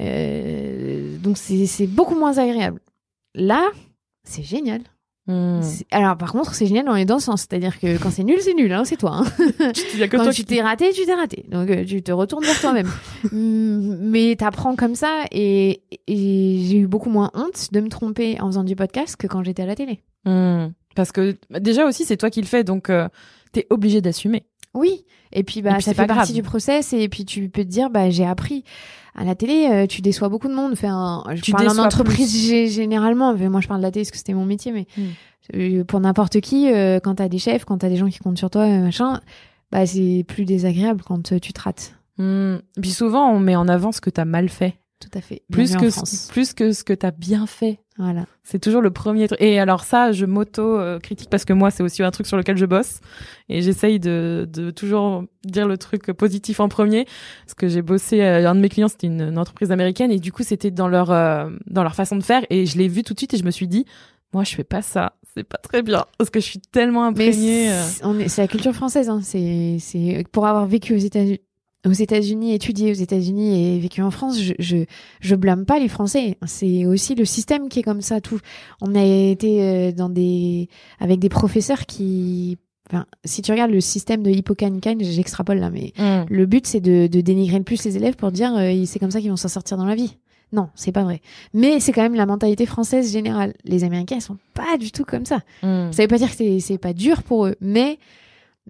euh, donc c'est c'est beaucoup moins agréable. Là, c'est génial. C'est- Alors par contre, c'est génial dans les deux sens. C'est-à-dire que quand c'est nul, c'est nul, hein, c'est toi. hein. Que Quand toi tu t'es raté, tu t'es raté. Donc euh, tu te retournes vers toi-même. Mm, Mais t'apprends comme ça et, et j'ai eu beaucoup moins honte de me tromper en faisant du podcast que quand j'étais à la télé. Hmm. Parce que bah, déjà aussi, c'est toi qui le fais, donc euh, t'es obligé d'assumer. Oui. Et puis bah Et puis, ça fait partie grave. du process et puis tu peux te dire bah j'ai appris. À la télé, euh, tu déçois beaucoup de monde. Enfin, je Tu parle en entreprise plus. généralement. mais Moi, je parle de la télé parce que c'était mon métier, mais Mm. euh, pour n'importe qui, euh, quand t'as des chefs, quand t'as des gens qui comptent sur toi, machin, bah c'est plus désagréable quand tu te rates. Hmm. Puis souvent, on met en avant ce que t'as mal fait, Tout à fait. plus que ce- plus que ce que t'as bien fait. Voilà. C'est toujours le premier truc. Et alors ça, je m'auto-critique parce que moi, c'est aussi un truc sur lequel je bosse. Et j'essaye de, de toujours dire le truc positif en premier. Parce que j'ai bossé, euh, un de mes clients, c'était une, une entreprise américaine. Et du coup, c'était dans leur, euh, dans leur façon de faire. Et je l'ai vu tout de suite et je me suis dit, moi, je fais pas ça. C'est pas très bien. Parce que je suis tellement imprégnée. euh. c'est la culture française. Hein. C'est, c'est pour avoir vécu aux États-Unis. Aux États-Unis, étudié aux États-Unis et vécu en France, je, je je blâme pas les Français. C'est aussi le système qui est comme ça. Tout, on a été euh, dans des avec des professeurs qui, enfin, si tu regardes le système de Hippocane-Kane, j'extrapole là, mais Hmm. le but c'est de, de dénigrer le plus les élèves pour dire euh, c'est comme ça qu'ils vont s'en sortir dans la vie. Non, c'est pas vrai. Mais c'est quand même la mentalité française générale. Les Américains, ils sont pas du tout comme ça. Hmm. Ça veut pas dire que c'est pas dur pour eux, mais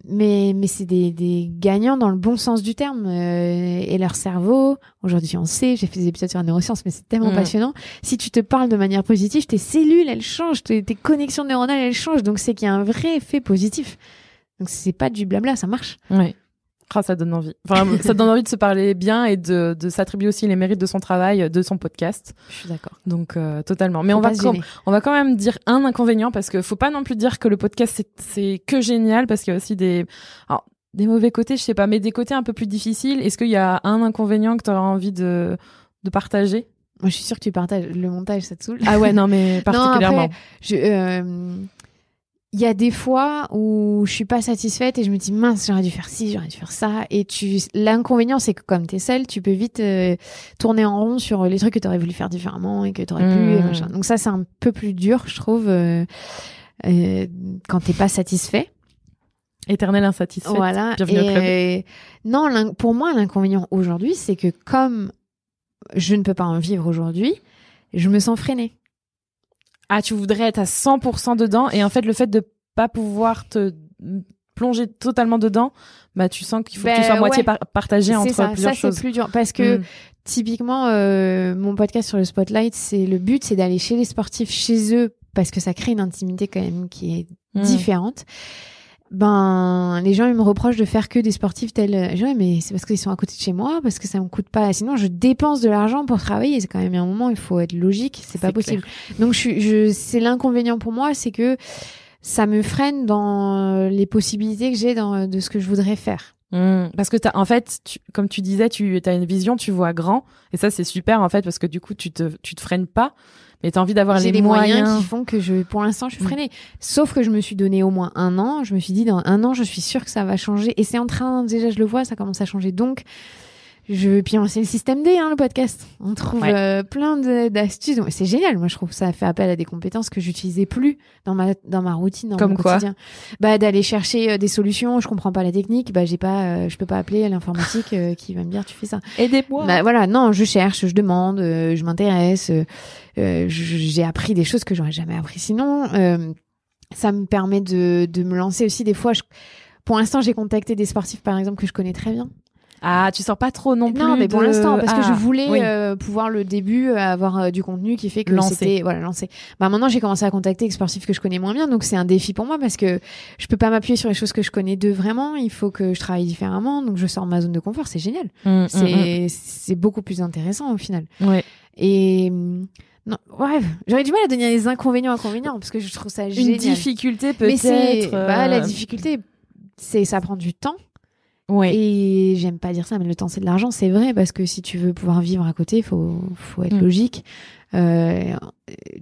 mais mais c'est des, des gagnants dans le bon sens du terme euh, et leur cerveau. Aujourd'hui, on sait. J'ai fait des épisodes sur la neuroscience, mais c'est tellement Mm. passionnant. Si tu te parles de manière positive, tes cellules elles changent, tes, tes connexions neuronales elles changent. Donc c'est qu'il y a un vrai effet positif. Donc c'est pas du blabla, ça marche. Ouais. Ah, ça donne envie. Enfin, ça donne envie de se parler bien et de, de s'attribuer aussi les mérites de son travail, de son podcast. Je suis d'accord. Donc, euh, totalement. Mais Faut on va, gêner. on va quand même dire un inconvénient parce que faut pas non plus dire que le podcast c'est, que génial parce qu'il y a aussi des, alors, des mauvais côtés, je sais pas, mais des côtés un peu plus difficiles. Est-ce qu'il y a un inconvénient que tu auras envie de, de partager? Moi, je suis sûre que tu partages le montage, ça te saoule. Ah ouais, non, mais particulièrement. après, je, euh, il y a des fois où je suis pas satisfaite et je me dis mince j'aurais dû faire ci j'aurais dû faire ça et tu l'inconvénient c'est que comme t'es seule tu peux vite euh, tourner en rond sur les trucs que t'aurais voulu faire différemment et que t'aurais pu et Mmh. machin donc ça c'est un peu plus dur je trouve euh, euh, quand t'es pas satisfait Éternel insatisfait. voilà Bienvenue au club. non pour moi l'inconvénient aujourd'hui c'est que comme je ne peux pas en vivre aujourd'hui je me sens freinée Ah, tu voudrais être à 100% dedans et en fait, le fait de pas pouvoir te plonger totalement dedans, bah, tu sens qu'il faut que tu Ben, sois moitié ouais. par- partagé entre ça plusieurs ça choses. c'est plus dur parce que Mm. Typiquement, euh, mon podcast sur le spotlight, c'est le but, c'est d'aller chez les sportifs, chez eux, parce que ça crée une intimité quand même qui est Mm. différente. Ben, les gens ils me reprochent de faire que des sportifs tels. Je dis, ouais, mais c'est parce qu'ils sont à côté de chez moi, parce que ça me coûte pas. Sinon, je dépense de l'argent pour travailler. C'est quand même un moment, il faut être logique. C'est pas possible. Donc, je, suis- je, c'est l'inconvénient pour moi, c'est que ça me freine dans les possibilités que j'ai dans de ce que je voudrais faire. Mm. Parce que t'as, en fait, tu- comme tu disais, tu as une vision, tu vois grand, et ça c'est super en fait parce que du coup tu te, tu te freines pas, mais t'as envie d'avoir les les moyens. moyens. qui font que je, pour l'instant, je suis Mm. freinée. Sauf que je me suis donné au moins un an. Je me suis dit, dans un an, je suis sûre que ça va changer. Et c'est en train, déjà, je le vois, ça commence à changer. Donc, je, puis c'est le système D, hein, le podcast. On trouve Ouais. euh, plein d'astuces. C'est génial, moi, je trouve. Ça fait appel à des compétences que j'utilisais plus dans ma, dans ma routine, dans Comme mon quoi quotidien. Bah, d'aller chercher euh, des solutions. Je comprends pas la technique. Bah, j'ai pas, euh, je peux pas appeler l'informatique qui va me dire, tu fais ça. Aidez-moi. Bah voilà, non, je cherche, je demande, je m'intéresse, j'ai appris des choses que j'aurais jamais appris sinon. Ça me permet de, de me lancer aussi des fois. Je, pour l'instant, j'ai contacté des sportifs, par exemple, que je connais très bien. Ah, tu sors pas trop non plus. Non, mais pour l'instant, parce que je Ah, voulais oui. euh, pouvoir le début euh, avoir euh, du contenu qui fait que Lancer. c'était voilà lancé. Bah maintenant, j'ai commencé à contacter des sportifs que je connais moins bien, donc c'est un défi pour moi parce que je peux pas m'appuyer sur les choses que je connais d'eux vraiment. Il faut que je travaille différemment, donc je sors de ma zone de confort. C'est génial. Mm, mm, C'est c'est beaucoup plus intéressant au final. mm. Ouais. Et non, bref, j'aurais du mal à donner les inconvénients inconvénients parce que je trouve ça Une génial. difficulté Mais c'est peut-être. bah, la euh, difficulté, c'est ça prend du temps Ouais. Et j'aime pas dire ça, mais le temps c'est de l'argent, c'est vrai, parce que si tu veux pouvoir vivre à côté, il faut, faut être Mm. logique. Euh,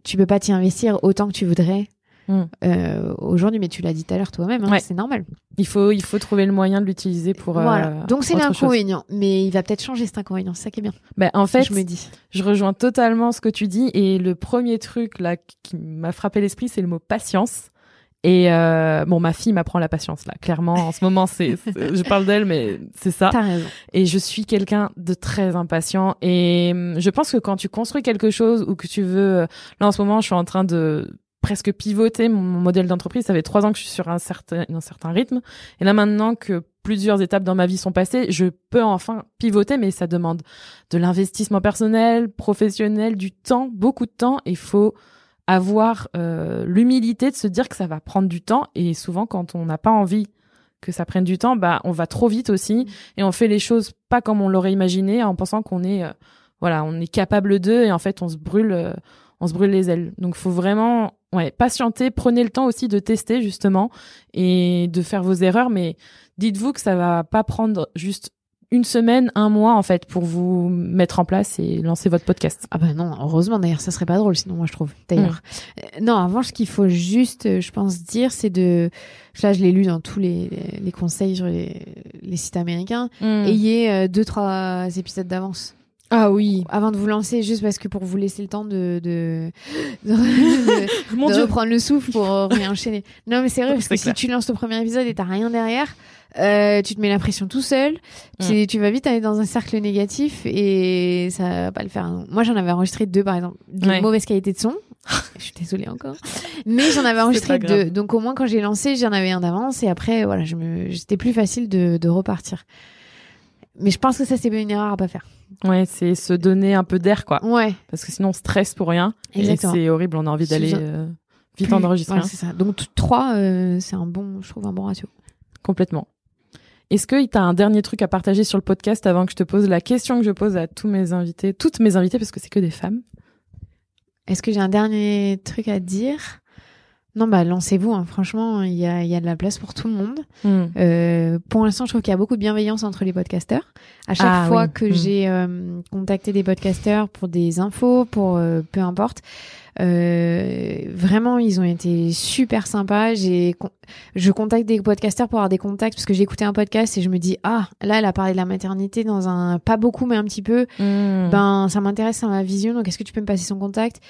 tu peux pas t'y investir autant que tu voudrais Mm. euh, aujourd'hui, mais tu l'as dit tout à l'heure toi-même, hein, Ouais. c'est normal. Il faut, il faut trouver le moyen de l'utiliser pour. euh. Donc c'est l'inconvénient, mais il va peut-être changer cet inconvénient, c'est ça qui est bien. Bah, en fait, je me dis. Je rejoins totalement ce que tu dis et le premier truc là qui m'a frappé l'esprit, c'est le mot patience. Et euh, bon, ma fille m'apprend la patience là. Clairement, en ce moment, c'est, je parle d'elle, mais c'est ça. T'as raison. Et je suis quelqu'un de très impatient. Et hum, je pense que quand tu construis quelque chose ou que tu veux, euh, là en ce moment, je suis en train de presque pivoter mon mon modèle d'entreprise. Ça fait trois ans que je suis sur un certain, un certain rythme. Et là maintenant que plusieurs étapes dans ma vie sont passées, je peux enfin pivoter, mais ça demande de l'investissement personnel, professionnel, du temps, beaucoup de temps. Il faut avoir euh, l'humilité de se dire que ça va prendre du temps. Et souvent, quand on n'a pas envie que ça prenne du temps, bah on va trop vite aussi et on fait les choses pas comme on l'aurait imaginé en pensant qu'on est euh, voilà on est capable d'eux et en fait on se brûle euh, on se brûle les ailes. Donc faut vraiment ouais patienter prenez le temps aussi de tester justement et de faire vos erreurs. Mais dites-vous que ça va pas prendre juste une semaine un mois en fait pour vous mettre en place et lancer votre podcast Ah bah non, heureusement d'ailleurs, ça serait pas drôle sinon moi je trouve. D'ailleurs, Euh, non, revanche, ce qu'il faut juste, euh, je pense, dire, c'est de, là je l'ai lu dans tous les, les conseils sur les, les sites américains, Mm. ayez euh, deux trois épisodes d'avance ah oui avant de vous lancer, juste parce que pour vous laisser le temps de de, de, de- mon de dieu reprendre le souffle pour euh, réenchaîner. Non mais c'est vrai parce que clair. si tu lances ton premier épisode et t'as rien derrière, euh, tu te mets la pression tout seul. Mm. Tu, tu vas vite aller dans un cercle négatif et ça va pas le faire. Moi j'en avais enregistré deux par exemple, de Ouais. mauvaise qualité de son. Je suis désolée encore, mais j'en avais enregistré deux. Donc au moins quand j'ai lancé, j'en avais un d'avance et après voilà, me, c'était plus facile de, de repartir. Mais je pense que ça c'est une erreur à pas faire. ouais c'est se donner un peu d'air quoi Ouais, parce que sinon on stresse pour rien exactement. et c'est horrible on a envie d'aller euh, vite en enregistrer Voilà, c'est ça. Donc t- trois, euh, c'est un bon, je trouve un bon ratio. Complètement. Est-ce que tu as un dernier truc à partager sur le podcast avant que je te pose la question que je pose à tous mes invités, toutes mes invités, parce que c'est que des femmes? Est-ce que j'ai un dernier truc à dire? Non, bah lancez-vous. hein. Franchement, il y a, il y a de la place pour tout le monde. Hmm. Euh, pour l'instant, je trouve qu'il y a beaucoup de bienveillance entre les podcasteurs. À chaque Ah fois oui. que Mm. j'ai euh, contacté des podcasteurs pour des infos, pour euh, peu importe, euh, vraiment, ils ont été super sympas. J'ai, con- je contacte des podcasteurs pour avoir des contacts parce que j'ai écouté un podcast et je me dis ah là, elle a parlé de la maternité dans un pas beaucoup mais un petit peu. Hmm. Ben ça m'intéresse, ça ma vision. Donc est-ce que tu peux me passer son contact?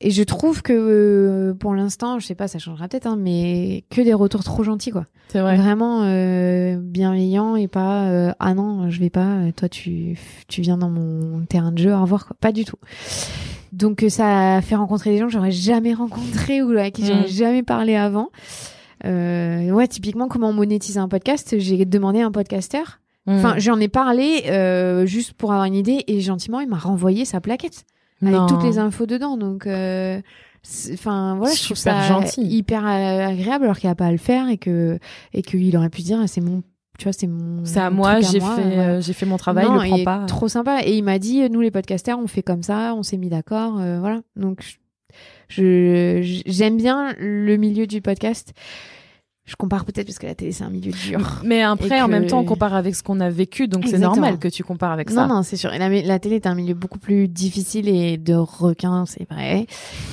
Et je trouve que euh, pour l'instant, je sais pas, ça changera peut-être, hein, mais que des retours trop gentils quoi. c'est vrai. Vraiment euh, bienveillant et pas euh, ah non je vais pas euh, toi tu tu viens dans mon terrain de jeu au revoir quoi pas du tout donc euh, ça a fait rencontrer des gens que j'aurais jamais rencontrés ou à qui j'aurais Mm. jamais parlé avant euh, ouais typiquement comment monétiser un podcast j'ai demandé à un podcasteur Hmm. enfin j'en ai parlé euh, juste pour avoir une idée et gentiment il m'a renvoyé sa plaquette avec Non. toutes les infos dedans donc euh, enfin voilà je trouve ça gentil. hyper euh, agréable alors qu'il a pas à le faire et que et qu'il aurait pu dire c'est mon tu vois c'est mon C'est à moi, j'ai fait, euh, j'ai fait mon travail, Non, il le prend il est pas. trop sympa et il m'a dit nous les podcasters on fait comme ça on s'est mis d'accord euh, voilà donc je- j'aime bien le milieu du podcast je compare peut-être parce que la télé c'est un milieu dur Mais après, en même temps, on compare avec ce qu'on a vécu, donc c'est normal que tu compares avec non, ça. non, c'est sûr. La, la télé est un milieu beaucoup plus difficile et de requins, c'est vrai.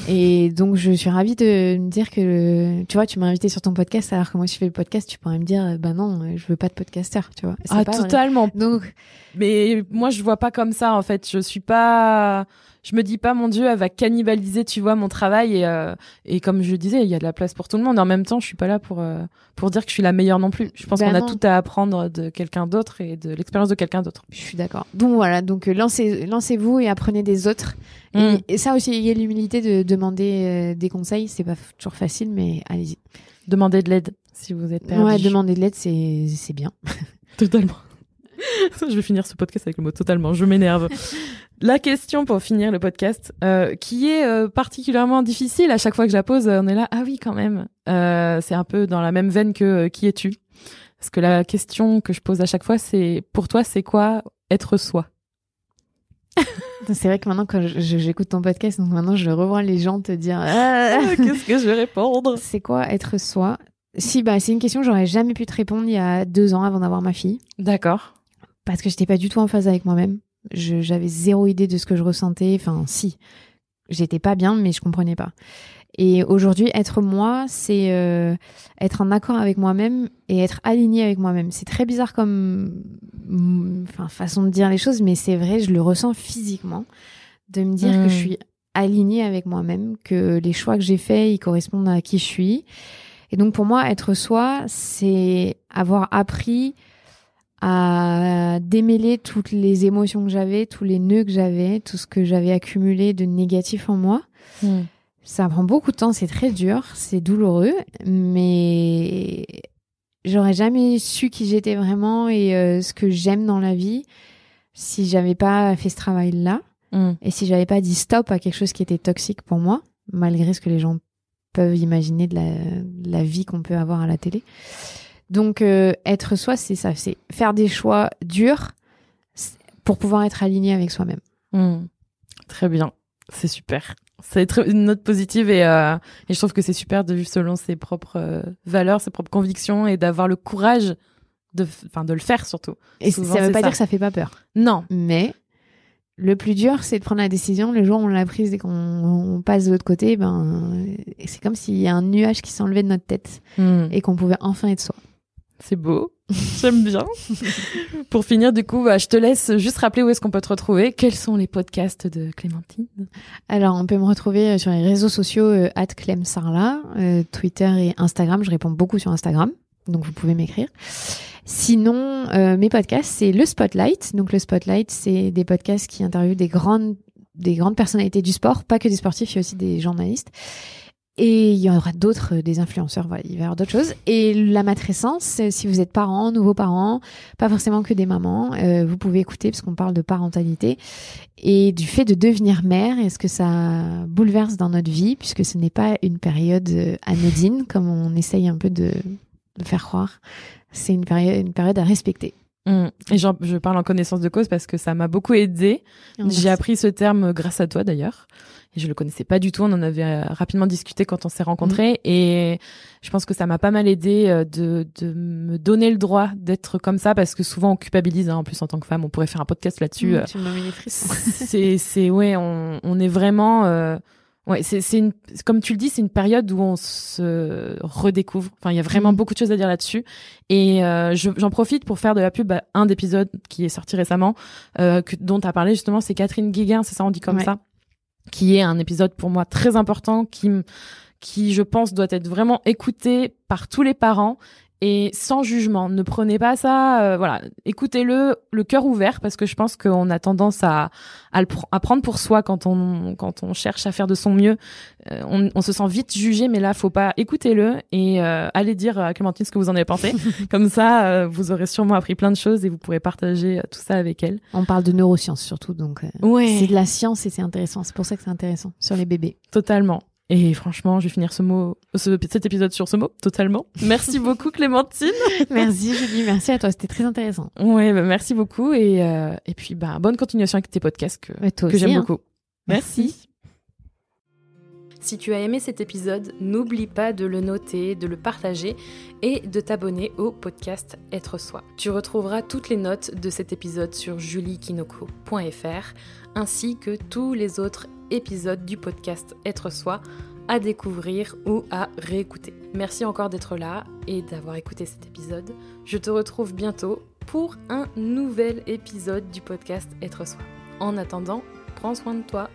Et donc, je suis ravie de me dire que, tu vois, tu m'as invité sur ton podcast, alors que moi, si je fais le podcast, tu pourrais me dire, bah non, je veux pas de podcasteur, tu vois. Ah, pas vrai. totalement. Donc, Mais moi, je vois pas comme ça, en fait. Je suis pas, je me dis pas, mon Dieu, elle va cannibaliser, tu vois, mon travail. Et, euh, et comme je disais, il y a de la place pour tout le monde. En même temps, je suis pas là pour, euh, pour dire que je suis la meilleure non plus. Je pense Bah qu'on a tout à apprendre de quelqu'un d'autre et de l'expérience de quelqu'un d'autre. je suis d'accord. Donc voilà, donc euh, lancez, lancez-vous et apprenez des autres. Mm. Et, et ça aussi, ayez l'humilité de demander euh, des conseils. C'est pas toujours facile, mais allez-y. Demandez de l'aide si vous êtes perdu. Ouais, demander de l'aide, c'est, c'est bien. Totalement. je vais finir ce podcast avec le mot totalement. Je m'énerve. La question pour finir le podcast, euh, qui est euh, particulièrement difficile à chaque fois que je la pose, euh, on est là, ah oui quand même. Euh, c'est un peu dans la même veine que qui es-tu? Parce que la question que je pose à chaque fois, c'est pour toi, c'est quoi être soi? C'est vrai que maintenant, quand j'écoute ton podcast, donc maintenant, je revois les gens te dire, Ah, Qu'est-ce que je vais répondre? C'est quoi être soi? Si, bah, c'est une question que j'aurais jamais pu te répondre il y a deux ans avant d'avoir ma fille. D'accord. Parce que j'étais pas du tout en phase avec moi-même. J'avais zéro idée de ce que je ressentais. Enfin, si. J'étais pas bien, mais je comprenais pas. Et aujourd'hui, être moi, c'est euh, être en accord avec moi-même et être aligné avec moi-même. C'est très bizarre comme mm, enfin, façon de dire les choses, mais c'est vrai, je le ressens physiquement. De me dire que je suis alignée avec moi-même, que les choix que j'ai faits, ils correspondent à qui je suis. Et donc pour moi, être soi, c'est avoir appris à démêler toutes les émotions que j'avais, tous les nœuds que j'avais, tout ce que j'avais accumulé de négatif en moi. Hmm. Ça prend beaucoup de temps, c'est très dur, c'est douloureux, mais j'aurais jamais su qui j'étais vraiment et euh, ce que j'aime dans la vie si j'avais pas fait ce travail-là Hmm. et si j'avais pas dit stop à quelque chose qui était toxique pour moi, malgré ce que les gens peuvent imaginer de la, de la vie qu'on peut avoir à la télé. Donc euh, être soi, c'est ça, c'est faire des choix durs pour pouvoir être aligné avec soi-même. Hmm. Très bien. C'est super. C'est une note positive et, euh, et je trouve que c'est super de vivre selon ses propres euh, valeurs, ses propres convictions et d'avoir le courage de, de le faire surtout. Et Souvent, ça veut c'est pas ça. dire que ça fait pas peur. Non. Mais le plus dur, c'est de prendre la décision. Le jour où on l'a prise et qu'on on passe de l'autre côté, ben, c'est comme s'il y a un nuage qui s'enlevait de notre tête Hmm. et qu'on pouvait enfin être soi. C'est beau. J'aime bien. Pour finir, du coup, bah, je te laisse juste rappeler où est-ce qu'on peut te retrouver. Quels sont les podcasts de Clémentine? Alors, on peut me retrouver euh, sur les réseaux sociaux euh, @clemsarla, euh, Twitter et Instagram. Je réponds beaucoup sur Instagram, donc vous pouvez m'écrire. Sinon, euh, mes podcasts, c'est le Spotlight. Donc, le Spotlight, c'est des podcasts qui interviewent des grandes, des grandes personnalités du sport, pas que des sportifs, il y a aussi des journalistes. Et il y aura d'autres, euh, des influenceurs, voilà, il va y avoir d'autres choses. Et la matrescence, si vous êtes parents, nouveaux parents, pas forcément que des mamans, euh, vous pouvez écouter parce qu'on parle de parentalité et du fait de devenir mère et ce que ça bouleverse dans notre vie, puisque ce n'est pas une période euh, anodine comme on essaye un peu de, de faire croire. C'est une période, une période à respecter. Hmm. Et j'en- je parle en connaissance de cause parce que ça m'a beaucoup aidé. J'ai appris ce terme grâce à toi d'ailleurs. Et je le connaissais pas du tout. On en avait euh, rapidement discuté quand on s'est rencontrés. Et je pense que ça m'a pas mal aidé euh, de, de me donner le droit d'être comme ça parce que souvent on culpabilise. hein. En plus, en tant que femme, on pourrait faire un podcast là-dessus. euh, les frissons. c'est c'est ouais on, on est vraiment euh, ouais c'est une comme tu le dis c'est une période où on se redécouvre enfin il y a vraiment Mhm. beaucoup de choses à dire là-dessus et euh, je- j'en profite pour faire de la pub à un d'épisodes qui est sorti récemment euh, que, dont tu as parlé justement c'est Catherine Guiguin c'est ça on dit comme Ouais. ça qui est un épisode pour moi très important qui qui je pense doit être vraiment écouté par tous les parents et sans jugement. Ne prenez pas ça, euh, voilà, écoutez-le le cœur ouvert parce que je pense qu'on a tendance à à, le pr- à prendre pour soi quand on quand on cherche à faire de son mieux. Euh, on, on se sent vite jugé, mais là faut pas. Écoutez-le et euh, allez dire à Clémentine ce que vous en avez pensé. Comme ça, euh, vous aurez sûrement appris plein de choses et vous pourrez partager euh, tout ça avec elle. On parle de neurosciences surtout, donc euh, Ouais, c'est de la science et c'est intéressant. C'est pour ça que c'est intéressant sur les bébés. totalement. Et franchement, je vais finir ce mot, ce, cet épisode sur ce mot, totalement. Merci beaucoup Clémentine. merci Julie, merci à toi, c'était très intéressant. Ouais, bah, merci beaucoup et euh, et puis bah bonne continuation avec tes podcasts que que j'aime hein. beaucoup. Merci. Si tu as aimé cet épisode, n'oublie pas de le noter, de le partager et de t'abonner au podcast Être Soi. Tu retrouveras toutes les notes de cet épisode sur juliekinoko.fr ainsi que tous les autres épisodes du podcast Être Soi à découvrir ou à réécouter. Merci encore d'être là et d'avoir écouté cet épisode. Je te retrouve bientôt pour un nouvel épisode du podcast Être Soi. En attendant, prends soin de toi.